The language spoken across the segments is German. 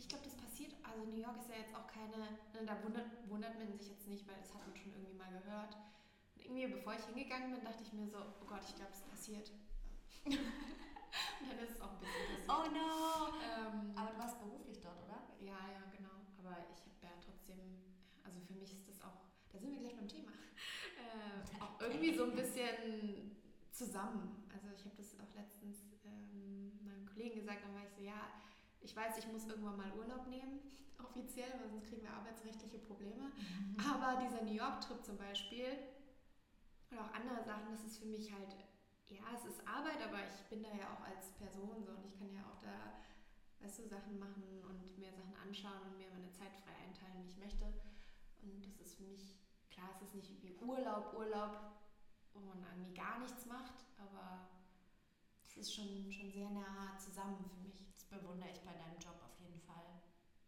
Ich glaube, das passiert, also New York ist ja jetzt auch keine, ne, da wundert, wundert man sich jetzt nicht, weil das hat man schon irgendwie mal gehört. Und irgendwie, bevor ich hingegangen bin, dachte ich mir so, oh Gott, ich glaube, es passiert. Und dann ist es auch ein bisschen passiert. Oh no! Ähm, Aber du warst beruflich dort, oder? ja, ja, genau. Aber ich habe ja trotzdem, also für mich ist das auch, da sind wir gleich beim Thema, äh, auch irgendwie so ein bisschen zusammen. Also ich habe das auch letztens ähm, meinem Kollegen gesagt, dann war ich so, ja, ich weiß, ich muss irgendwann mal Urlaub nehmen, offiziell, weil sonst kriegen wir arbeitsrechtliche Probleme. Aber dieser New York-Trip zum Beispiel oder auch andere Sachen, das ist für mich halt, ja, es ist Arbeit, aber ich bin da ja auch als Person so und ich kann ja auch da, weißt du, Sachen machen und mir Sachen anschauen und mir meine Zeit frei einteilen, wie ich möchte. Und das ist für mich, klar, es ist nicht wie Urlaub, Urlaub, wo man irgendwie gar nichts macht, aber es ist schon, schon sehr nah zusammen für mich. Das bewundere ich bei deinem Job auf jeden Fall.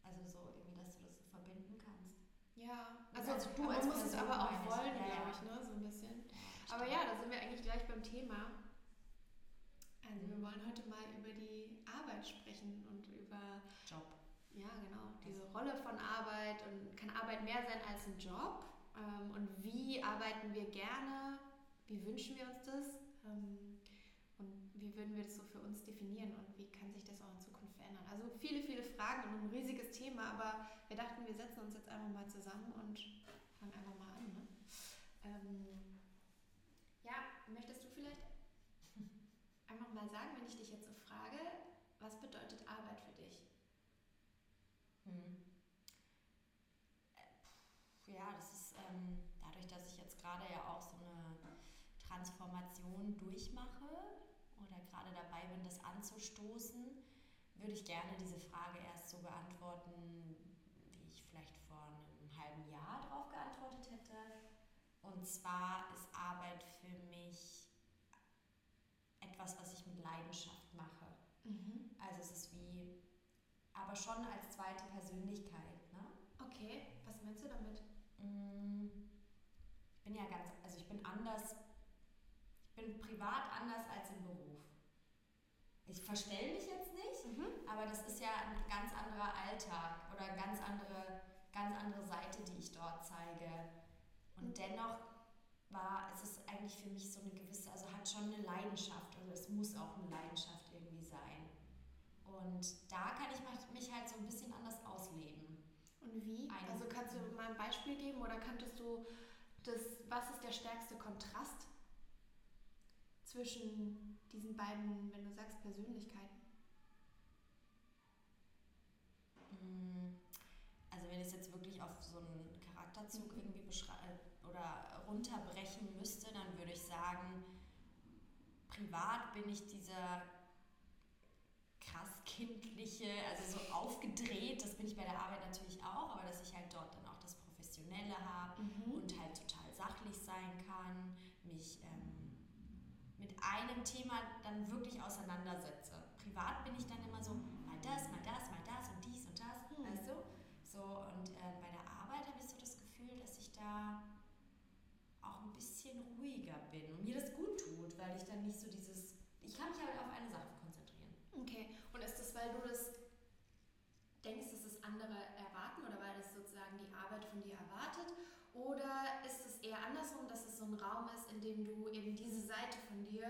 Also so irgendwie, dass du das so verbinden kannst. Ja, Also also, du als muss es aber auch wollen, Ja, glaube ich, ne? so ein bisschen. Ja, Aber ja, da sind wir eigentlich gleich beim Thema. Also wir wollen heute mal über die Arbeit sprechen und über, Job. ja genau, diese Rolle von Arbeit und kann Arbeit mehr sein als ein Job? Ähm, und wie arbeiten wir gerne? Wie wünschen wir uns das? Wie würden wir das so für uns definieren und wie kann sich das auch in Zukunft verändern? Also viele, viele Fragen und ein riesiges Thema, aber wir dachten, wir setzen uns jetzt einfach mal zusammen und fangen einfach mal an. Ne? Ähm, ja, möchtest du vielleicht einfach mal sagen, wenn ich dich jetzt so frage, was bedeutet Arbeit für dich? Hm. Äh, Ja, das ist ähm, dadurch, dass ich jetzt gerade ja auch so eine Transformation durchmache oder gerade dabei bin, das anzustoßen, würde ich gerne diese Frage erst so beantworten, wie ich vielleicht vor einem halben Jahr darauf geantwortet hätte. Und zwar ist Arbeit für mich etwas, was ich mit Leidenschaft mache. Also es ist wie, aber schon als zweite Persönlichkeit. Ne? Okay, was meinst du damit? Mm, Ich bin ja ganz, also ich bin anders, ich bin privat anders als im Beruf. Ich verstelle mich jetzt nicht, Mhm. aber das ist ja ein ganz anderer Alltag oder eine ganz andere, ganz andere Seite, die ich dort zeige. Und Mhm. dennoch war, es ist eigentlich für mich so eine gewisse, also hat schon eine Leidenschaft, also es muss auch eine Leidenschaft irgendwie sein. Und da kann ich mich halt so ein bisschen anders ausleben. Und wie? Ein- Also kannst du mal ein Beispiel geben oder kanntest du das, was ist der stärkste Kontrast zwischen diesen beiden, wenn du sagst, Persönlichkeiten? Mm, Also wenn ich es jetzt wirklich auf so einen Charakterzug Mhm. irgendwie beschreiben oder runterbrechen müsste, dann würde ich sagen, privat bin ich dieser krass kindliche, also so aufgedreht, das bin ich bei der Arbeit natürlich auch, aber dass ich halt dort dann auch das Professionelle habe Mhm. und halt total sachlich sein kann, einem Thema dann wirklich auseinandersetze. Privat bin ich dann immer so, mal das, mal das, mal das und dies und das, Hm. weißt du? So, und äh, bei der Arbeit habe ich so das Gefühl, dass ich da auch ein bisschen ruhiger bin und mir das gut tut, weil ich dann nicht so dieses, ich kann mich halt auf eine Sache konzentrieren. Okay, und ist das, weil du das denkst, dass es andere erwarten oder weil das sozusagen die Arbeit von dir erwartet? Oder ist es eher andersrum, dass es so ein Raum ist, in dem du eben diese Seite von dir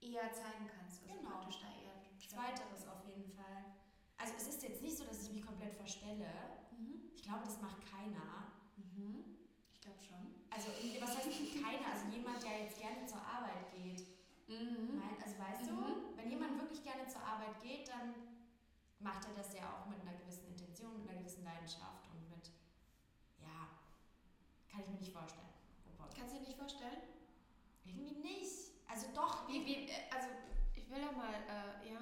eher zeigen kannst? Also Genau. praktisch da eher Zweiteres auf jeden Fall. Also es ist jetzt nicht so, dass ich mich komplett verstelle. Mhm. Ich glaube, das macht keiner. Mhm. Ich glaube schon. Also was heißt keiner? Also jemand, der jetzt gerne zur Arbeit geht. Mhm. Also weißt Mhm. du, wenn jemand wirklich gerne zur Arbeit geht, dann macht er das ja auch mit einer gewissen Intention, mit einer gewissen Leidenschaft kann ich mir nicht vorstellen. Wobei- Kannst du dir nicht vorstellen? Irgendwie nicht. Also doch, Wie, wie, äh, also ich will da mal äh, ja,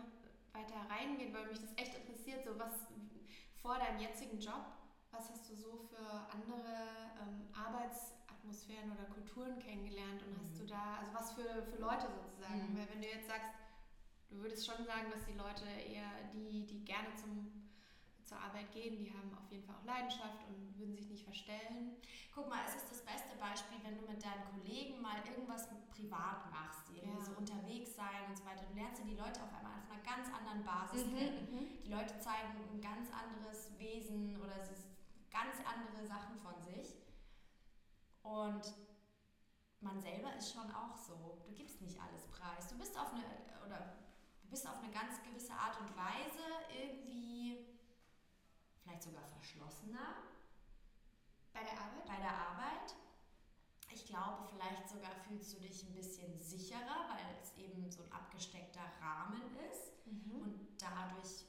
weiter reingehen, weil mich das echt interessiert, so was vor deinem jetzigen Job, was hast du so für andere ähm, Arbeitsatmosphären oder Kulturen kennengelernt und mhm. hast du da, also was für, für Leute sozusagen? Mhm. Weil wenn du jetzt sagst, du würdest schon sagen, dass die Leute eher die, die gerne zum zur Arbeit gehen, die haben auf jeden Fall auch Leidenschaft und würden sich nicht verstellen. Guck mal, es ist das beste Beispiel, wenn du mit deinen Kollegen mal irgendwas privat machst, irgendwie ja. so unterwegs sein und so weiter. Du lernst ja die Leute auf einmal auf einer ganz anderen Basis mhm, kennen. Mhm. Die Leute zeigen ein ganz anderes Wesen oder sie ganz andere Sachen von sich. Und man selber ist schon auch so. Du gibst nicht alles preis. Du bist auf eine oder du bist auf eine ganz gewisse Art und Weise irgendwie vielleicht sogar verschlossener. Bei der Arbeit? Bei der Arbeit. Ich glaube, vielleicht sogar fühlst du dich ein bisschen sicherer, weil es eben so ein abgesteckter Rahmen ist mhm. und dadurch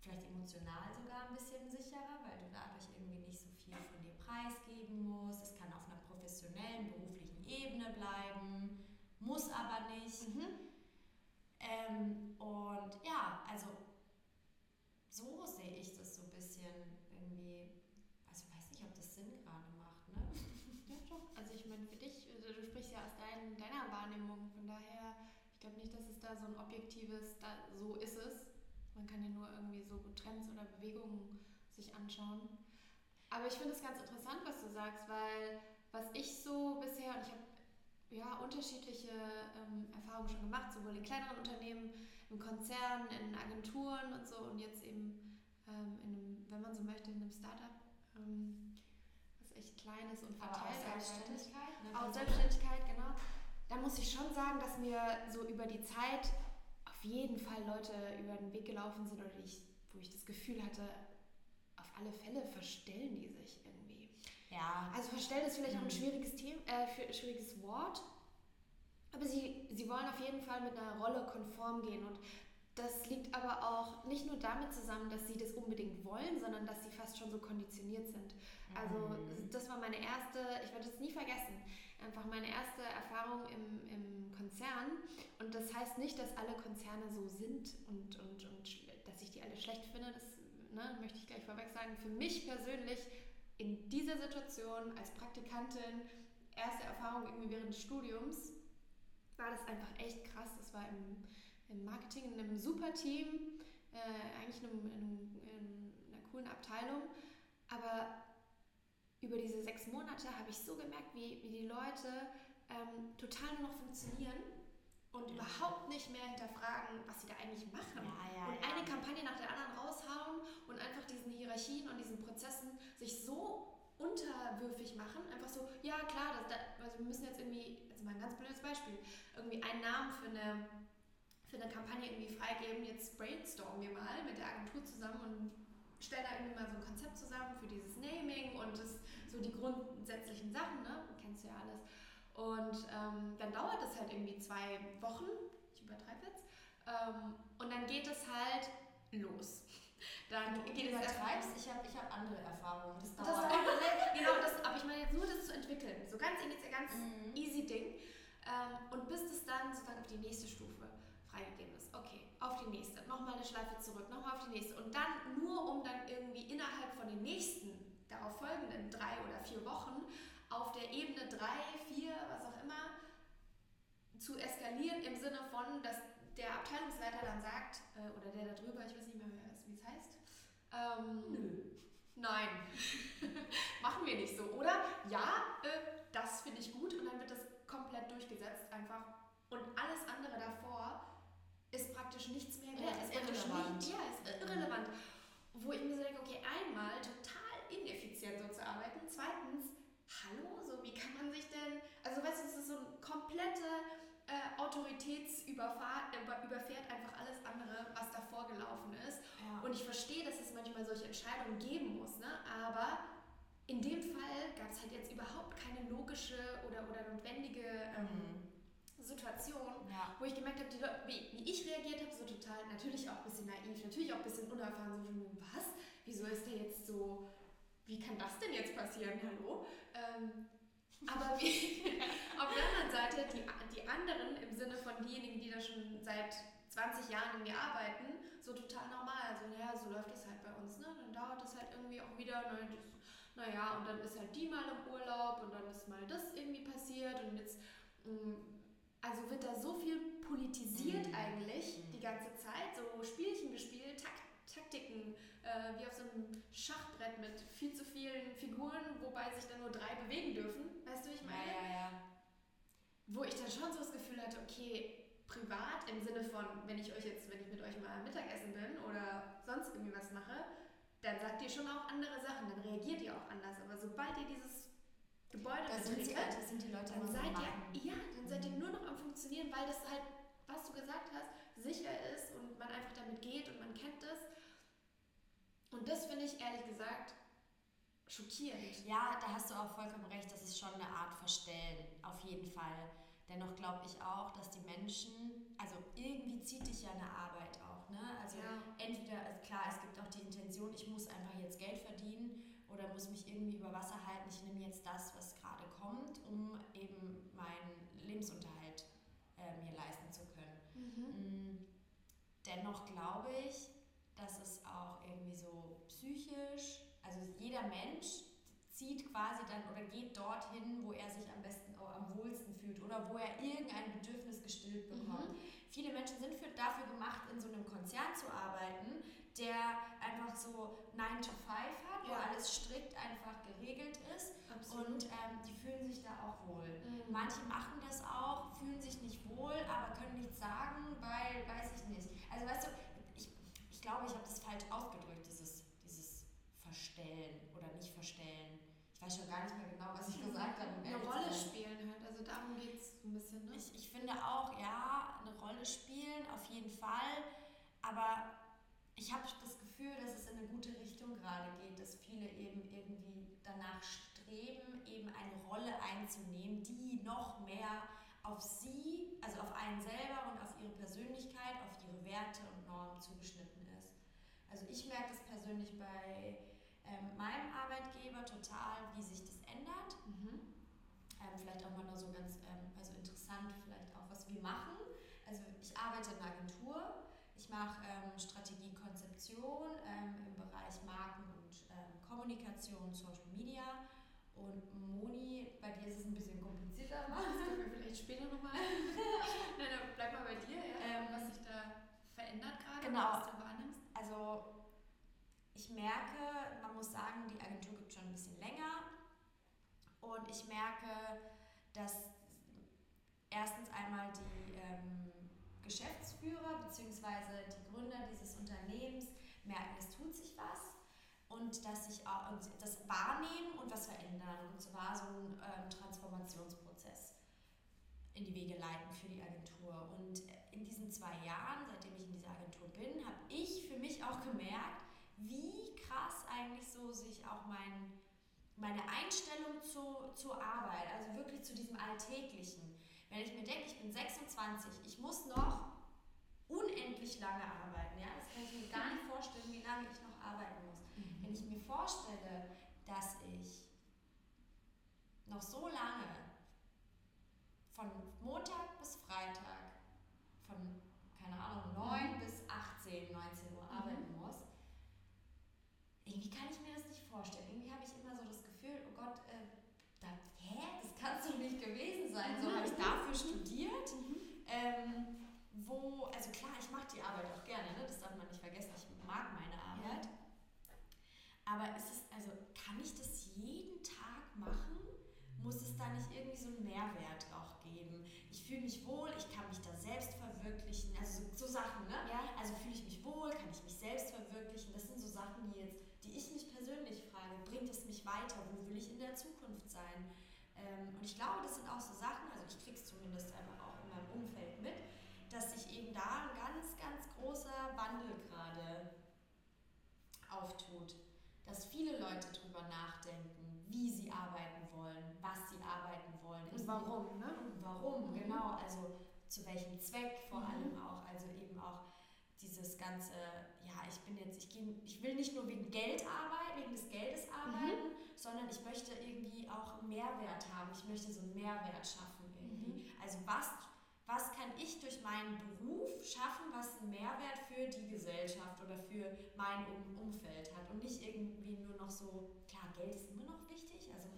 vielleicht emotional sogar ein bisschen sicherer, weil du dadurch irgendwie nicht so viel von dir preisgeben musst. Es kann auf einer professionellen, beruflichen Ebene bleiben, muss aber nicht. Mhm. Ähm, und ja, also so sehe ich das so ein bisschen irgendwie. Also weiß nicht, ob das Sinn gerade macht, ne? Ja, doch. Also ich meine, für dich, also du sprichst ja aus dein, deiner Wahrnehmung, von daher, ich glaube nicht, dass es da so ein objektives, da, so ist es. Man kann ja nur irgendwie so Trends oder Bewegungen sich anschauen. Aber ich finde es ganz interessant, was du sagst, weil was ich so bisher, und ich habe ja, unterschiedliche ähm, Erfahrungen schon gemacht, sowohl in kleineren Unternehmen, im Konzern, in Agenturen und so und jetzt eben ähm, in einem, wenn man so möchte, in einem Startup, ähm, was echt klein ist und verteilt auch Selbstständigkeit. Ne? Auch Selbstständigkeit, genau. Da muss ich schon sagen, dass mir so über die Zeit auf jeden Fall Leute über den Weg gelaufen sind oder ich, wo ich das Gefühl hatte, auf alle Fälle verstellen die sich irgendwie. Ja. Also verstellen ist vielleicht mhm. auch ein schwieriges, Thema, äh, schwieriges Wort, aber sie, sie wollen auf jeden Fall mit einer Rolle konform gehen und das liegt aber auch nicht nur damit zusammen, dass sie das unbedingt wollen, sondern dass sie fast schon so konditioniert sind. Also mhm. das war meine erste, ich werde es nie vergessen, einfach meine erste Erfahrung im, im Konzern. Und das heißt nicht, dass alle Konzerne so sind und, und, und dass ich die alle schlecht finde. Das ne, möchte ich gleich vorweg sagen. Für mich persönlich in dieser Situation als Praktikantin, erste Erfahrung irgendwie während des Studiums, war das einfach echt krass. Das war im, im Marketing in einem super Team, äh, eigentlich in, einem, in, in, einer coolen Abteilung. Aber über diese sechs Monate habe ich so gemerkt, wie, wie die Leute ähm, total nur noch funktionieren und überhaupt nicht mehr hinterfragen, was sie da eigentlich machen. Ja, ja, und eine Kampagne nach der anderen raushauen und einfach diesen Hierarchien und diesen Prozessen sich so unterwürfig machen. Einfach so, ja klar, das, das, also wir müssen jetzt irgendwie, also mal ein ganz blödes Beispiel, irgendwie einen Namen für eine, für eine Kampagne irgendwie freigeben. Jetzt brainstormen wir mal mit der Agentur zusammen und stellen da irgendwie mal so ein Konzept zusammen für dieses Naming und das, so die grundsätzlichen Sachen, ne? Kennst du ja alles. Und ähm, dann dauert es halt irgendwie zwei Wochen, ich übertreibe jetzt, ähm, und dann geht es halt los. Dann du geht es treibst, ich habe ich hab andere Erfahrungen. Das dauert. Das genau, das, aber ich meine jetzt nur das zu entwickeln. So ganz, ganz mhm. easy Ding. Ähm, und bis das dann sozusagen auf die nächste Stufe freigegeben ist. Okay, auf die nächste, nochmal eine Schleife zurück, nochmal auf die nächste. Und dann nur, um dann irgendwie innerhalb von den nächsten, darauf folgenden drei oder vier Wochen auf der Ebene 3, 4, was auch immer, zu eskalieren im Sinne von, dass der Abteilungsleiter dann sagt, äh, oder der da drüber, ich weiß nicht mehr, heißt, ähm, Nö. Nein, machen wir nicht so, oder? Ja, äh, das finde ich gut und dann wird das komplett durchgesetzt einfach und alles andere davor ist praktisch nichts mehr wert. Ja, ist irrelevant. Nicht, ja, ist irrelevant. Wo ich mir so denke, okay, einmal total ineffizient so zu arbeiten, zweitens hallo, so wie kann man sich denn, also weißt du, es ist so ein kompletter äh, Autoritätsüberfahrt, äh, überfährt einfach alles andere, was davor gelaufen ist. Ja. Und ich verstehe, dass es manchmal solche Entscheidungen geben muss, ne? aber in dem Fall gab es halt jetzt überhaupt keine logische oder, oder notwendige ähm, mhm. Situation, ja. wo ich gemerkt habe, wie, wie, ich reagiert habe, so total, natürlich auch ein bisschen naiv, natürlich auch ein bisschen unerfahren, so was? Wieso ist der jetzt so wie kann das denn jetzt passieren, hallo? Ähm, aber wie, auf der anderen Seite, die, die anderen im Sinne von diejenigen, die da schon seit 20 Jahren irgendwie arbeiten, so total normal. Also, naja, so läuft das halt bei uns, ne? Dann dauert es halt irgendwie auch wieder, naja, und dann ist halt die mal im Urlaub und dann ist mal das irgendwie passiert und jetzt, mm, also wird da so viel politisiert mhm. eigentlich die ganze Zeit, so Spielchen gespielt, Tak Taktiken, äh, wie auf so einem Schachbrett mit viel zu vielen Figuren, wobei sich dann nur drei bewegen dürfen. Weißt du, wie ich meine? Ja, ja, ja. Wo ich dann schon so das Gefühl hatte, okay, privat im Sinne von, wenn ich euch jetzt, wenn ich mit euch mal Mittagessen bin oder sonst irgendwie was mache, dann sagt ihr schon auch andere Sachen, dann reagiert ihr auch anders. Aber sobald ihr dieses Gebäude das sind, sie, das sind die Leute dann seid ihr, ja, dann seid ihr mhm. nur noch am funktionieren, weil das halt, was du gesagt hast, sicher ist und man einfach damit geht und man kennt es. Und das finde ich ehrlich gesagt schockierend. Ja, da hast du auch vollkommen recht, das ist schon eine Art Verstellen, auf jeden Fall. Dennoch glaube ich auch, dass die Menschen, also irgendwie zieht dich ja eine Arbeit auch. Ne? Also ja. entweder, also klar, es gibt auch die Intention, ich muss einfach jetzt Geld verdienen oder muss mich irgendwie über Wasser halten. Ich nehme jetzt das, was gerade kommt, um eben meinen Lebensunterhalt äh, mir leisten zu können. Mhm. Mm, dennoch glaube ich, dass es auch irgendwie so psychisch, also jeder Mensch zieht quasi dann oder geht dorthin, wo er sich am besten auch am wohlsten fühlt oder wo er irgendein Bedürfnis gestillt bekommt. Mhm. Viele Menschen sind für, dafür gemacht, in so einem Konzern zu arbeiten, der einfach so 9 to 5 hat, wo alles strikt einfach geregelt ist. Absolut. Und ähm, die fühlen sich da auch wohl. Mhm. Manche machen das auch, fühlen sich nicht wohl, aber können nichts sagen, weil, weiß ich nicht. Also weißt du, ich, ich glaube, ich habe das falsch ausgedrückt, dieses, dieses Verstellen oder nicht Verstellen weiß schon gar nicht mehr genau, was ich gesagt habe. Eine Rolle spielen halt, also darum geht es ein bisschen, ne? Ich, ich finde auch, ja, eine Rolle spielen, auf jeden Fall. Aber ich habe das Gefühl, dass es in eine gute Richtung gerade geht, dass viele eben irgendwie danach streben, eben eine Rolle einzunehmen, die noch mehr auf sie, also auf einen selber und auf ihre Persönlichkeit, auf ihre Werte und Normen zugeschnitten ist. Also ich merke das persönlich bei ähm, meinem Arbeitgeber total, wie sich das ändert. Mhm. Ähm, vielleicht auch mal nur so ganz, ähm, also interessant, vielleicht auch, was wir machen. Also ich arbeite in einer Agentur. Ich mache ähm, Strategiekonzeption ähm, im Bereich Marken und ähm, Kommunikation, Social Media. Und Moni, bei dir ist es ein bisschen komplizierter. Das können wir vielleicht später nochmal. Nein, dann bleib mal bei dir, ja, was sich da verändert gerade, genau. was du wahrnimmst. Also ich merke, man muss sagen, die Agentur gibt schon ein bisschen länger und ich merke, dass erstens einmal die ähm, Geschäftsführer bzw. die Gründer dieses Unternehmens merken, es tut sich was und dass sich auch das wahrnehmen und was verändern. Und zwar so ein ähm, Transformationsprozess in die Wege leiten für die Agentur. Und in diesen zwei Jahren, seitdem ich in dieser Agentur bin, habe ich für mich auch gemerkt, wie krass eigentlich so sich auch mein, meine Einstellung zu, zur Arbeit, also wirklich zu diesem Alltäglichen. Wenn ich mir denke, ich bin 26, ich muss noch unendlich lange arbeiten, ja, das kann ich mir gar nicht vorstellen, wie lange ich noch arbeiten muss. Mhm. Wenn ich mir vorstelle, dass ich noch so lange von Montag bis Freitag, von, keine Ahnung, 9 mhm. bis 18, 19 Uhr mhm. arbeiten muss, irgendwie kann ich mir das nicht vorstellen. Irgendwie habe ich immer so das Gefühl, oh Gott, äh, da, hä, das kann es doch nicht gewesen sein. So habe ich dafür studiert. Ähm, wo, also klar, ich mache die Arbeit auch gerne, ne? das darf man nicht vergessen, ich mag meine Arbeit. Aber ist es, also kann ich das jeden Tag machen? Muss es da nicht irgendwie so einen Mehrwert auch geben? Ich fühle mich wohl, ich kann mich da selbst verwirklichen, also so, so Sachen, ne? Ja. Also fühle ich mich wohl, kann ich mich selbst verwirklichen? Das sind so Sachen, die jetzt die ich mich persönlich frage, bringt es mich weiter? Wo will ich in der Zukunft sein? Ähm, und ich glaube, das sind auch so Sachen, also ich kriege es zumindest einfach auch in meinem Umfeld mit, dass sich eben da ein ganz, ganz großer Wandel auftut. Dass viele Leute darüber nachdenken, wie sie arbeiten wollen, was sie arbeiten wollen. Und warum, ne? Und warum, mhm. genau. Also zu welchem Zweck vor mhm. allem auch. Also eben auch dieses ganze ja, ich bin jetzt, ich, gehe, ich will nicht nur wegen Geld arbeiten, wegen des Geldes arbeiten, mhm. sondern ich möchte irgendwie auch Mehrwert haben. Ich möchte so einen Mehrwert schaffen irgendwie. Mhm. Also was, was kann ich durch meinen Beruf schaffen, was einen Mehrwert für die Gesellschaft oder für mein um Umfeld hat und nicht irgendwie nur noch so, klar, Geld ist immer noch wichtig, also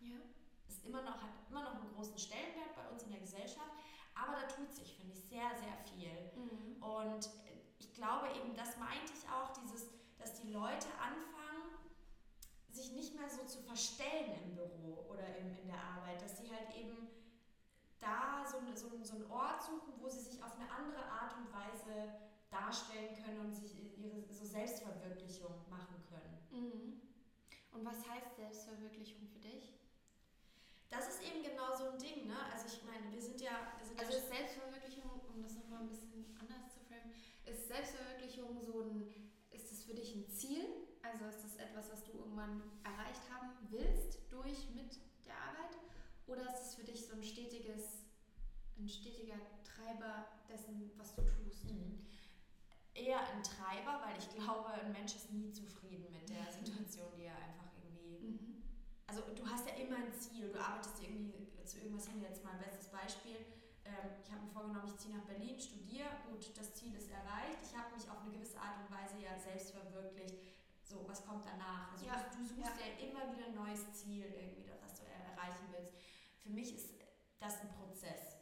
ja. ist immer noch, hat immer noch einen großen Stellenwert bei uns in der Gesellschaft, aber da tut sich, finde ich, sehr, sehr viel. Mhm. Und ich glaube eben, das meinte ich auch, dieses, dass die Leute anfangen, sich nicht mehr so zu verstellen im Büro oder in, in der Arbeit, dass sie halt eben da so, so, so einen Ort suchen, wo sie sich auf eine andere Art und Weise darstellen können und sich ihre so Selbstverwirklichung machen können. Mhm. Und was heißt Selbstverwirklichung für dich? Das ist eben genau so ein Ding, ne? Also ich meine, wir sind ja... Wir sind also ist Selbstverwirklichung, um das nochmal ein bisschen anders zu framen, ist Selbstverwirklichung so ein... Ist es für dich ein Ziel? Also ist das etwas, was du irgendwann erreicht haben willst durch, mit der Arbeit? Oder ist es für dich so ein stetiges, ein stetiger Treiber dessen, was du tust? Mhm. Eher ein Treiber, weil ich glaube, ein Mensch ist nie zufrieden mit der Situation, die er einfach irgendwie. Mhm. Also du hast ja immer ein Ziel, du arbeitest irgendwie zu irgendwas hin. Jetzt mal ein bestes Beispiel. Ähm, ich habe mir vorgenommen, ich ziehe nach Berlin, studiere. Gut, das Ziel ist erreicht. Ich habe mich auf eine gewisse Art und Weise ja selbst verwirklicht. So, was kommt danach? Also ja. du, suchst ja. ja immer wieder ein neues Ziel irgendwie, was du erreichen willst für mich ist das ein Prozess.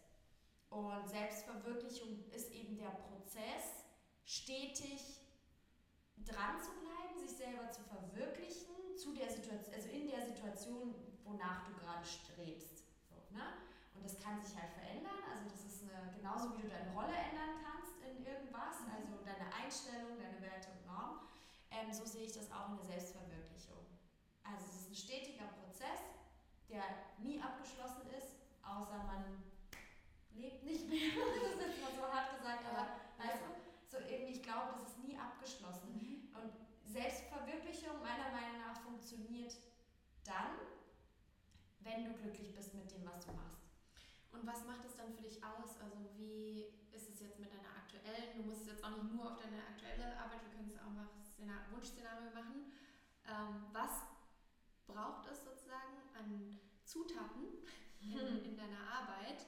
Und Selbstverwirklichung ist eben der Prozess, stetig dran zu bleiben, sich selber zu verwirklichen, zu der Situation, also in der Situation, wonach du gerade strebst. So, ne? Und das kann sich halt verändern. Also das ist eine, genauso wie du deine Rolle ändern kannst in irgendwas, mhm. also deine Einstellung, deine Werte und Normen. Ähm, so sehe ich das auch in der Selbstverwirklichung. Also es ist ein stetiger Prozess, der nie abgeschlossen ist, außer man lebt nicht mehr. das ist jetzt mal so hart gesagt, aber weißt du, so irgendwie, ich glaube, das ist nie abgeschlossen. Mhm. Und Selbstverwirklichung meiner Meinung nach funktioniert dann, wenn du glücklich bist mit dem, was du machst. Und was macht es dann für dich aus? Also wie ist es jetzt mit deiner aktuellen, du musst es jetzt auch nicht nur auf deine aktuelle Arbeit, wir können es auch nach Wunschszenario machen. Ähm, was braucht es sozusagen an Zutaten in, mhm. in deiner Arbeit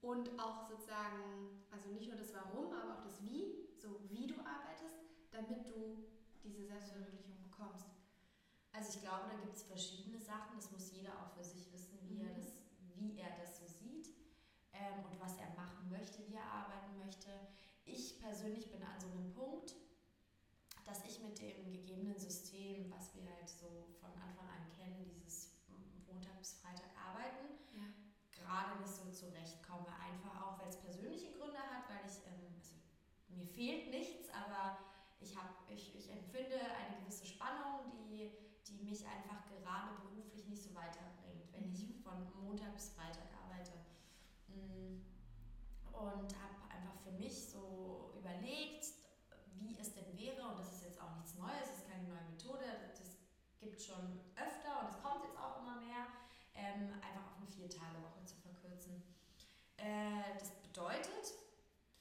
und auch sozusagen, also nicht nur das Warum, aber auch das Wie, so wie du arbeitest, damit du diese Selbstverwirklichung bekommst. Also ich glaube, da gibt es verschiedene Sachen, das muss jeder auch für sich wissen, wie, mhm. er, das, wie er das so sieht ähm, und was er machen möchte, wie er arbeiten möchte. Ich persönlich bin an so einem Punkt, dass ich mit dem gegebenen System, was wir halt so von Anfang an kennen, dieses Freitag arbeiten, ja. gerade nicht so zurechtkomme. Einfach auch, weil es persönliche Gründe hat, weil ich, ähm, also mir fehlt nichts, aber ich, hab, ich, ich empfinde eine gewisse Spannung, die, die mich einfach gerade beruflich nicht so weiterbringt, wenn ich mhm. von Montag bis Freitag arbeite. Mm. Und habe einfach für mich so überlegt, wie es denn wäre, und das ist jetzt auch nichts Neues, es ist keine neue Methode, das gibt es schon öfter und es kommt jetzt auch immer mehr, ähm, einfach auf eine Vier-Tage-Woche zu verkürzen. Äh, das bedeutet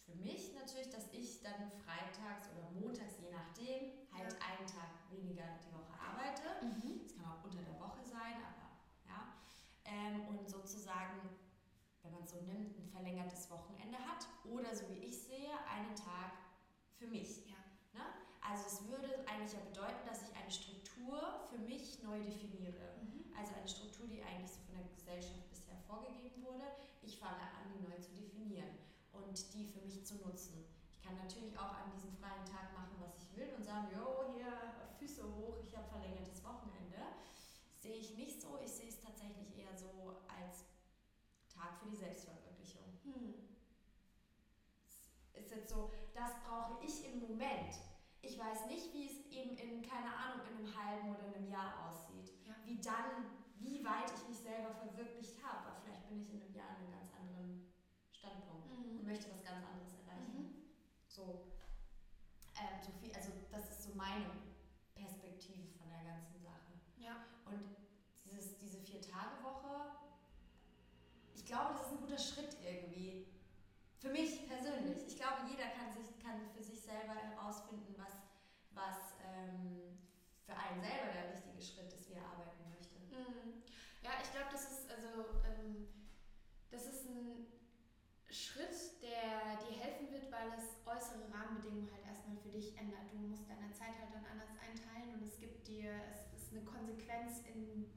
für mich natürlich, dass ich dann freitags oder montags, je nachdem, halt ja. einen Tag weniger die Woche arbeite. Mhm. Das kann auch unter der Woche sein, aber ja. Ähm, und sozusagen, wenn man es so nimmt, ein verlängertes Wochenende hat oder so wie ich sehe, einen Tag für mich. Ja. Ne? Also es würde eigentlich ja bedeuten, dass ich eine Struktur für mich neu definiere. Mhm. Also eine Struktur, die eigentlich so von der Gesellschaft bisher vorgegeben wurde. Ich fange an, die neu zu definieren und die für mich zu nutzen. Ich kann natürlich auch an diesem freien Tag machen, was ich will und sagen, jo, hier Füße hoch, ich habe verlängertes Wochenende. Sehe ich nicht so. Ich sehe es tatsächlich eher so als Tag für die Selbstverwirklichung. Hm. Ist jetzt so, das brauche ich im Moment. Ich weiß nicht, wie es eben in, keine Ahnung, in einem halben oder einem Jahr aussieht. Ja. Wie dann, wie weit ich mich selber verwirklicht habe. Aber vielleicht bin ich in einem Jahr an einem ganz anderen Standpunkt mhm. und möchte was ganz anderes erreichen. Mhm. So, ähm, so viel, also das ist so meine Perspektive von der ganzen Sache. Ja. Und dieses, diese Vier-Tage-Woche, ich glaube, das ist ein guter Schritt irgendwie für mich persönlich. Ich glaube, jeder kann, sich, kann für sich selber herausfinden, was, was ähm, für einen selber der richtige Schritt ist, wie er arbeiten. Mhm. Ja, ich glaube, das ist also ähm, das ist ein Schritt der dir helfen wird, weil es äußere Rahmenbedingungen halt erstmal für dich ändert. Du musst deine Zeit halt dann anders einteilen und es gibt dir, es ist eine Konsequenz in,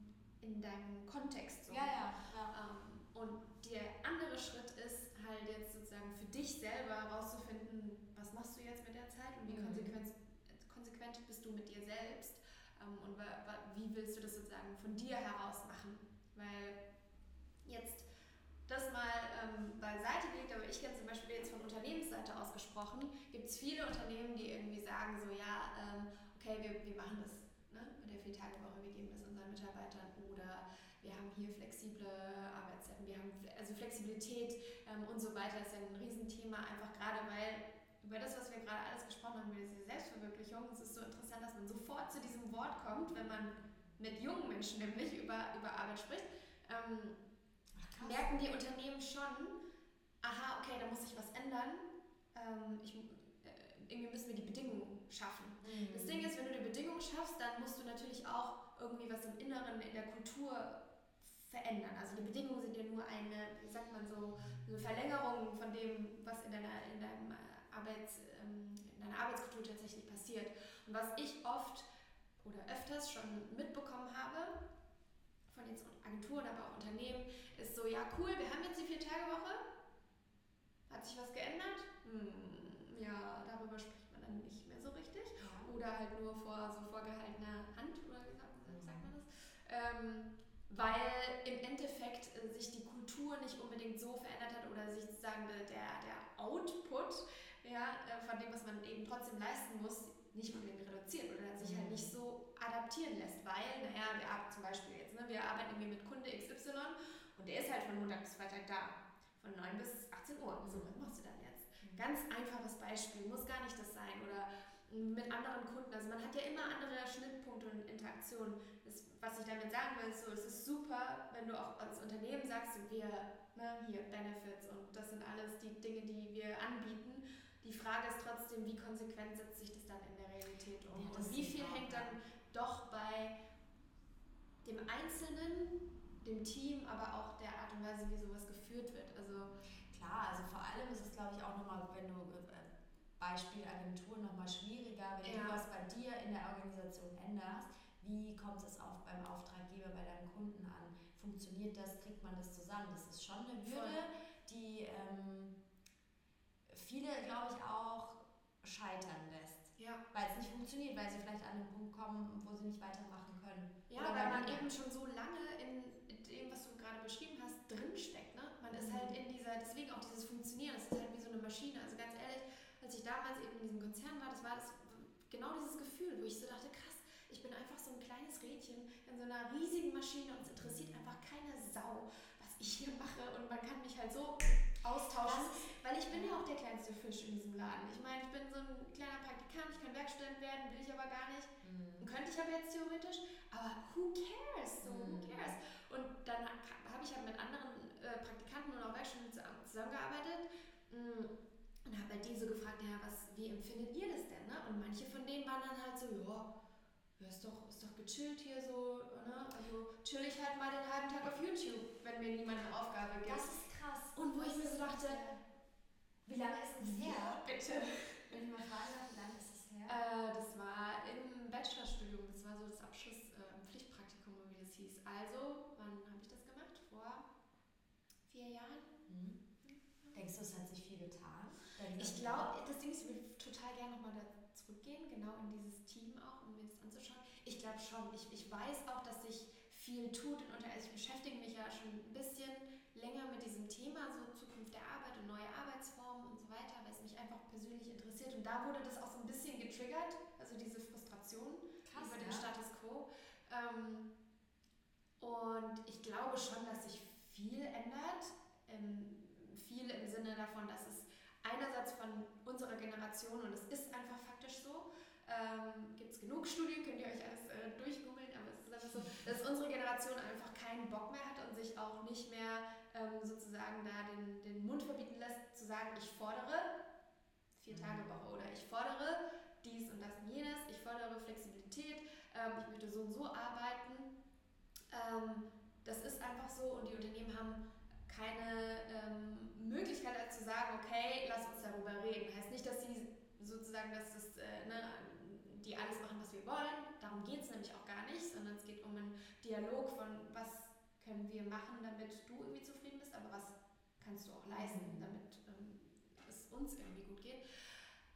in deinem Kontext. So. Ja, ja. ja. Ähm, und der andere Schritt ist halt jetzt sozusagen für dich selber herauszufinden, was machst du jetzt mit der Zeit und wie mhm. konsequent, konsequent bist du mit dir selbst ähm, und wie willst du das sozusagen von dir heraus machen. Weil jetzt das mal ähm, beiseite liegt, aber ich kenne zum Beispiel jetzt von Unternehmensseite aus gesprochen, gibt es viele Unternehmen, die irgendwie sagen so, ja, ähm, okay, wir, wir machen das ne, mit der Viertagewoche, wir geben das unseren Mitarbeitern oder wir haben hier flexible Arbeitszeiten, wir haben also Flexibilität ähm, und so weiter ist ja ein Riesenthema, einfach gerade weil über das, was wir gerade alles gesprochen haben, über diese Selbstverwirklichung, es ist so interessant, dass man sofort zu diesem Wort kommt, wenn man mit jungen Menschen nämlich über, über Arbeit spricht. Ähm, Krass. merken die Unternehmen schon, aha, okay, da muss sich was ändern. Ähm, ich, äh, irgendwie müssen wir die Bedingungen schaffen. Mhm. Das Ding ist, wenn du die Bedingungen schaffst, dann musst du natürlich auch irgendwie was im Inneren, in der Kultur verändern. Also die Bedingungen sind ja nur eine, wie sagt man so, eine Verlängerung von dem, was in deiner, in deinem Arbeits, ähm, in deiner Arbeitskultur tatsächlich passiert. Und was ich oft oder öfters schon mitbekommen habe, von den Agenturen, aber auch Unternehmen, ist so, ja cool, wir haben jetzt die Vier-Tage-Woche. Hat sich was geändert? Hm, ja, darüber spricht man dann nicht mehr so richtig. Ja. Oder halt nur vor so vorgehaltener Hand, oder wie sagt, sagt man das? Ähm, weil im Endeffekt äh, sich die Kultur nicht unbedingt so verändert hat oder sich sozusagen der, der Output ja, äh, von dem, was man eben trotzdem leisten muss, nicht unbedingt reduziert oder sich halt mhm. nicht so adaptieren lässt, weil, naja, wir arbeiten zum Beispiel jetzt, ne, wir arbeiten irgendwie mit Kunde XY und der ist halt von Montag bis Freitag da, von 9 bis 18 Uhr. So, was machst du dann jetzt? Mhm. Ganz einfaches Beispiel, muss gar nicht das sein oder mit anderen Kunden, also man hat ja immer andere Schnittpunkte und Interaktionen. Das, was ich damit sagen will, ist so, es ist super, wenn du auch als Unternehmen sagst, wir, ne, hier, Benefits und das sind alles die Dinge, die wir anbieten. Die Frage ist trotzdem, wie konsequent setzt sich das dann in Realität um. Ja, und wie viel hängt dann doch bei dem Einzelnen, dem Team, aber auch der Art und Weise, wie sowas geführt wird. Also klar, also vor allem ist es glaube ich auch nochmal, wenn du äh, Beispiel Agentur nochmal schwieriger, wenn ja. du was bei dir in der Organisation änderst, wie kommt es auch beim Auftraggeber, bei deinem Kunden an? Funktioniert das? Kriegt man das zusammen? Das ist schon eine Hürde, die ähm, viele, glaube ich, auch scheitern lässt. Ja. Weil es nicht funktioniert, weil sie vielleicht an einen Punkt kommen, wo sie nicht weitermachen können. Ja, Oder weil man eben schon so lange in dem, was du gerade beschrieben hast, drinsteckt. Ne? Man mhm. ist halt in dieser, deswegen auch dieses Funktionieren, das ist halt wie so eine Maschine. Also ganz ehrlich, als ich damals eben in diesem Konzern war, das war das, genau dieses Gefühl, wo ich so dachte, krass, ich bin einfach so ein kleines Rädchen in so einer riesigen Maschine und es interessiert einfach keine Sau, was ich hier mache. Und man kann mich halt so austauschen, weil ich bin ja auch der kleinste Fisch in diesem Laden. Ich meine, ich bin so ein kleiner Praktikant, ich kann Werkstudent werden, will ich aber gar nicht. Mhm. Könnte ich aber jetzt theoretisch, aber who cares? So, mhm. who cares? Und dann habe ich halt mit anderen äh, Praktikanten und auch Werkstudenten zusammengearbeitet mm, und habe halt die so gefragt, ja, was, wie empfindet ihr das denn? Ne? Und manche von denen waren dann halt so, ja, ja, ist doch, ist doch gechillt hier so, ne? Also chill ich halt mal den halben Tag auf YouTube, wenn mir niemand eine Aufgabe gibt. Das ist krass. Und wo das ich mir so dachte, wie lange ist es her? Bitte. Wenn ich mal fragen darf, wie lange ist es her? Äh, das war im Bachelorstudium, das war so das Abschlusspflichtpraktikum, äh, wie das hieß. Also, wann habe ich das gemacht? Vor vier Jahren? Mhm. Denkst du, es hat sich viel getan? Ich glaube, das Ding ist, ich würde total gerne nochmal da zurückgehen, genau in dieses Team auch ich glaube schon. Ich, ich weiß auch, dass sich viel tut und also ich beschäftige mich ja schon ein bisschen länger mit diesem Thema, so Zukunft der Arbeit und neue Arbeitsformen und so weiter, weil es mich einfach persönlich interessiert. Und da wurde das auch so ein bisschen getriggert, also diese Frustration Krass, über den ja. Status quo. Ähm, und ich glaube schon, dass sich viel ändert. Ähm, viel im Sinne davon, dass es einerseits von unserer Generation, und es ist einfach faktisch so, ähm, Gibt es genug Studien, könnt ihr euch alles äh, durchgoogeln, aber es ist einfach so, dass unsere Generation einfach keinen Bock mehr hat und sich auch nicht mehr ähm, sozusagen da den, den Mund verbieten lässt, zu sagen, ich fordere vier mhm. Tage Woche oder ich fordere dies und das und jenes, ich fordere Flexibilität, ähm, ich möchte so und so arbeiten. Ähm, das ist einfach so und die Unternehmen haben keine ähm, Möglichkeit hat zu sagen, okay, lass uns darüber reden. Heißt nicht, dass sie sozusagen, dass das, äh, ne, die alles machen, was wir wollen. Darum geht es nämlich auch gar nicht, sondern es geht um einen Dialog von, was können wir machen, damit du irgendwie zufrieden bist, aber was kannst du auch leisten, mhm. damit ähm, es uns irgendwie gut geht.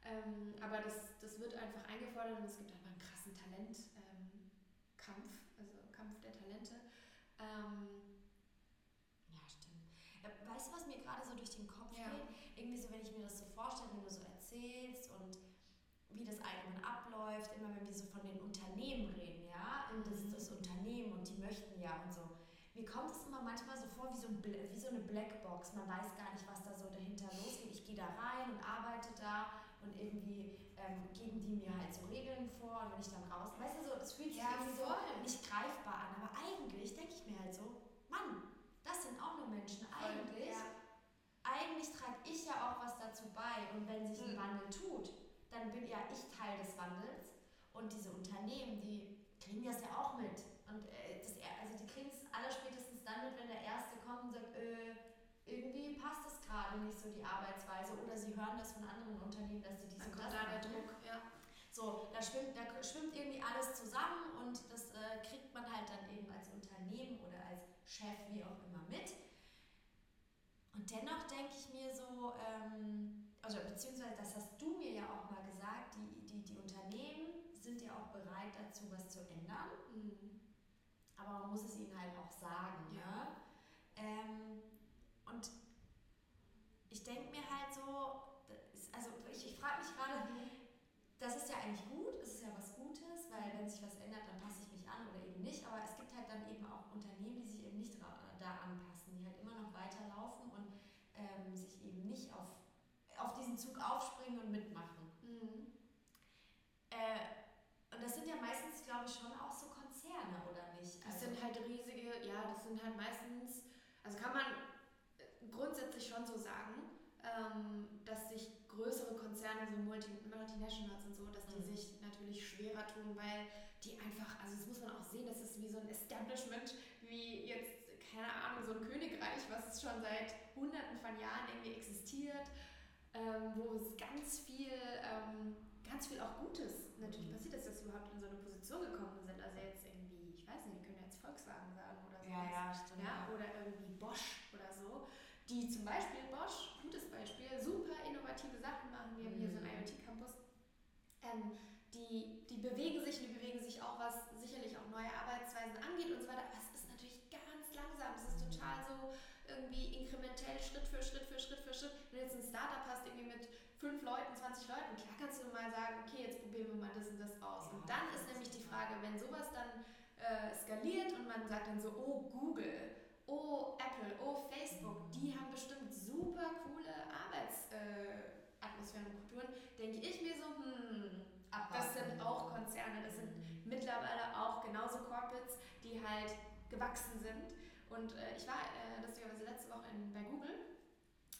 Ähm, aber das, das wird einfach eingefordert und es gibt einfach einen krassen Talentkampf, ähm, also Kampf der Talente. Ähm, weißt du, was mir gerade so durch den Kopf ja. geht? Irgendwie so, wenn ich mir das so vorstelle, wenn du so erzählst und wie das allgemein abläuft, immer wenn wir so von den Unternehmen reden, ja, und das ist das Unternehmen und die möchten ja und so. Mir kommt es immer manchmal so vor wie so, ein, wie so eine Blackbox. Man weiß gar nicht, was da so dahinter losgeht. Ich gehe da rein und arbeite da und irgendwie ähm, geben die mir halt so Regeln vor und wenn ich dann raus, weißt du so, das fühlt sich ja, irgendwie so nicht greifbar an, aber eigentlich denke ich mir halt so, Mann, das sind auch nur Menschen. Eigentlich, ja. eigentlich trage ich ja auch was dazu bei. Und wenn sich ein mhm. Wandel tut, dann bin ja ich Teil des Wandels. Und diese Unternehmen, die kriegen das ja auch mit. Und äh, das, also die kriegen es aller spätestens dann mit, wenn der Erste kommt und sagt, äh, irgendwie passt das gerade nicht so die Arbeitsweise. Oder sie hören das von anderen Unternehmen, dass sie dies und das da der Druck, ja. So, da schwimmt, da schwimmt irgendwie alles zusammen und das äh, kriegt man halt dann eben als Unternehmen oder als Chef, wie auch immer, mit. Und dennoch denke ich mir so, ähm, also beziehungsweise das hast du mir ja auch mal gesagt, die, die, die Unternehmen sind ja auch bereit dazu, was zu ändern. Mhm. Aber man muss es ihnen halt auch sagen. Ja. Ne? Ähm, und ich denke mir halt so, ist, also ich, ich frage mich gerade, das ist ja eigentlich gut, es ist ja was Gutes, weil wenn sich was ändert, dann passe ich mich an oder eben nicht. Aber es gibt halt dann eben auch Unternehmen, die sich eben nicht da anpassen, die halt immer noch weiterlaufen und ähm, sich eben nicht auf, auf diesen Zug aufspringen und mitmachen. Mhm. Äh, und das sind ja meistens, glaube ich, schon auch so Konzerne, oder nicht? Das also sind halt riesige, halt meistens, also kann man grundsätzlich schon so sagen, ähm, dass sich größere Konzerne, so Multi Multinationals und so, dass die mhm. sich natürlich schwerer tun, weil die einfach, also das muss man auch sehen, das ist wie so ein Establishment, wie jetzt keine Ahnung, so ein Königreich, was schon seit hunderten von Jahren irgendwie existiert, ähm, wo es ganz viel, ähm, ganz viel auch Gutes natürlich mhm. passiert ist, dass sie überhaupt in so eine Position gekommen sind. Also jetzt irgendwie, ich weiß nicht, wir können jetzt Volkswagen sagen oder so. Ja, ja, stimmt. Ja, oder irgendwie Bosch oder so, die zum Beispiel, Bosch, gutes Beispiel, super innovative Sachen machen. Wir haben hier so einen mhm. IoT-Campus. Ähm, die, die bewegen sich und die bewegen sich auch, was sicherlich auch neue Arbeitsweisen angeht und so weiter. Aber es ist langsam. Es ist total so irgendwie inkrementell, Schritt für Schritt für Schritt für Schritt. Wenn du jetzt ein Startup hast, irgendwie mit fünf Leuten, 20 Leuten, klar kannst du mal sagen, okay, jetzt probieren wir mal das und das aus. Und dann ist nämlich die Frage, wenn sowas dann äh, skaliert und man sagt dann so, oh Google, oh Apple, oh Facebook, die haben bestimmt super coole Arbeitsatmosphären äh, und Kulturen, denke ich mir so, hm, das sind auch Konzerne, das sind mittlerweile auch genauso Corporates, die halt gewachsen sind. Und äh, ich war äh, lustigerweise letzte Woche in, bei Google.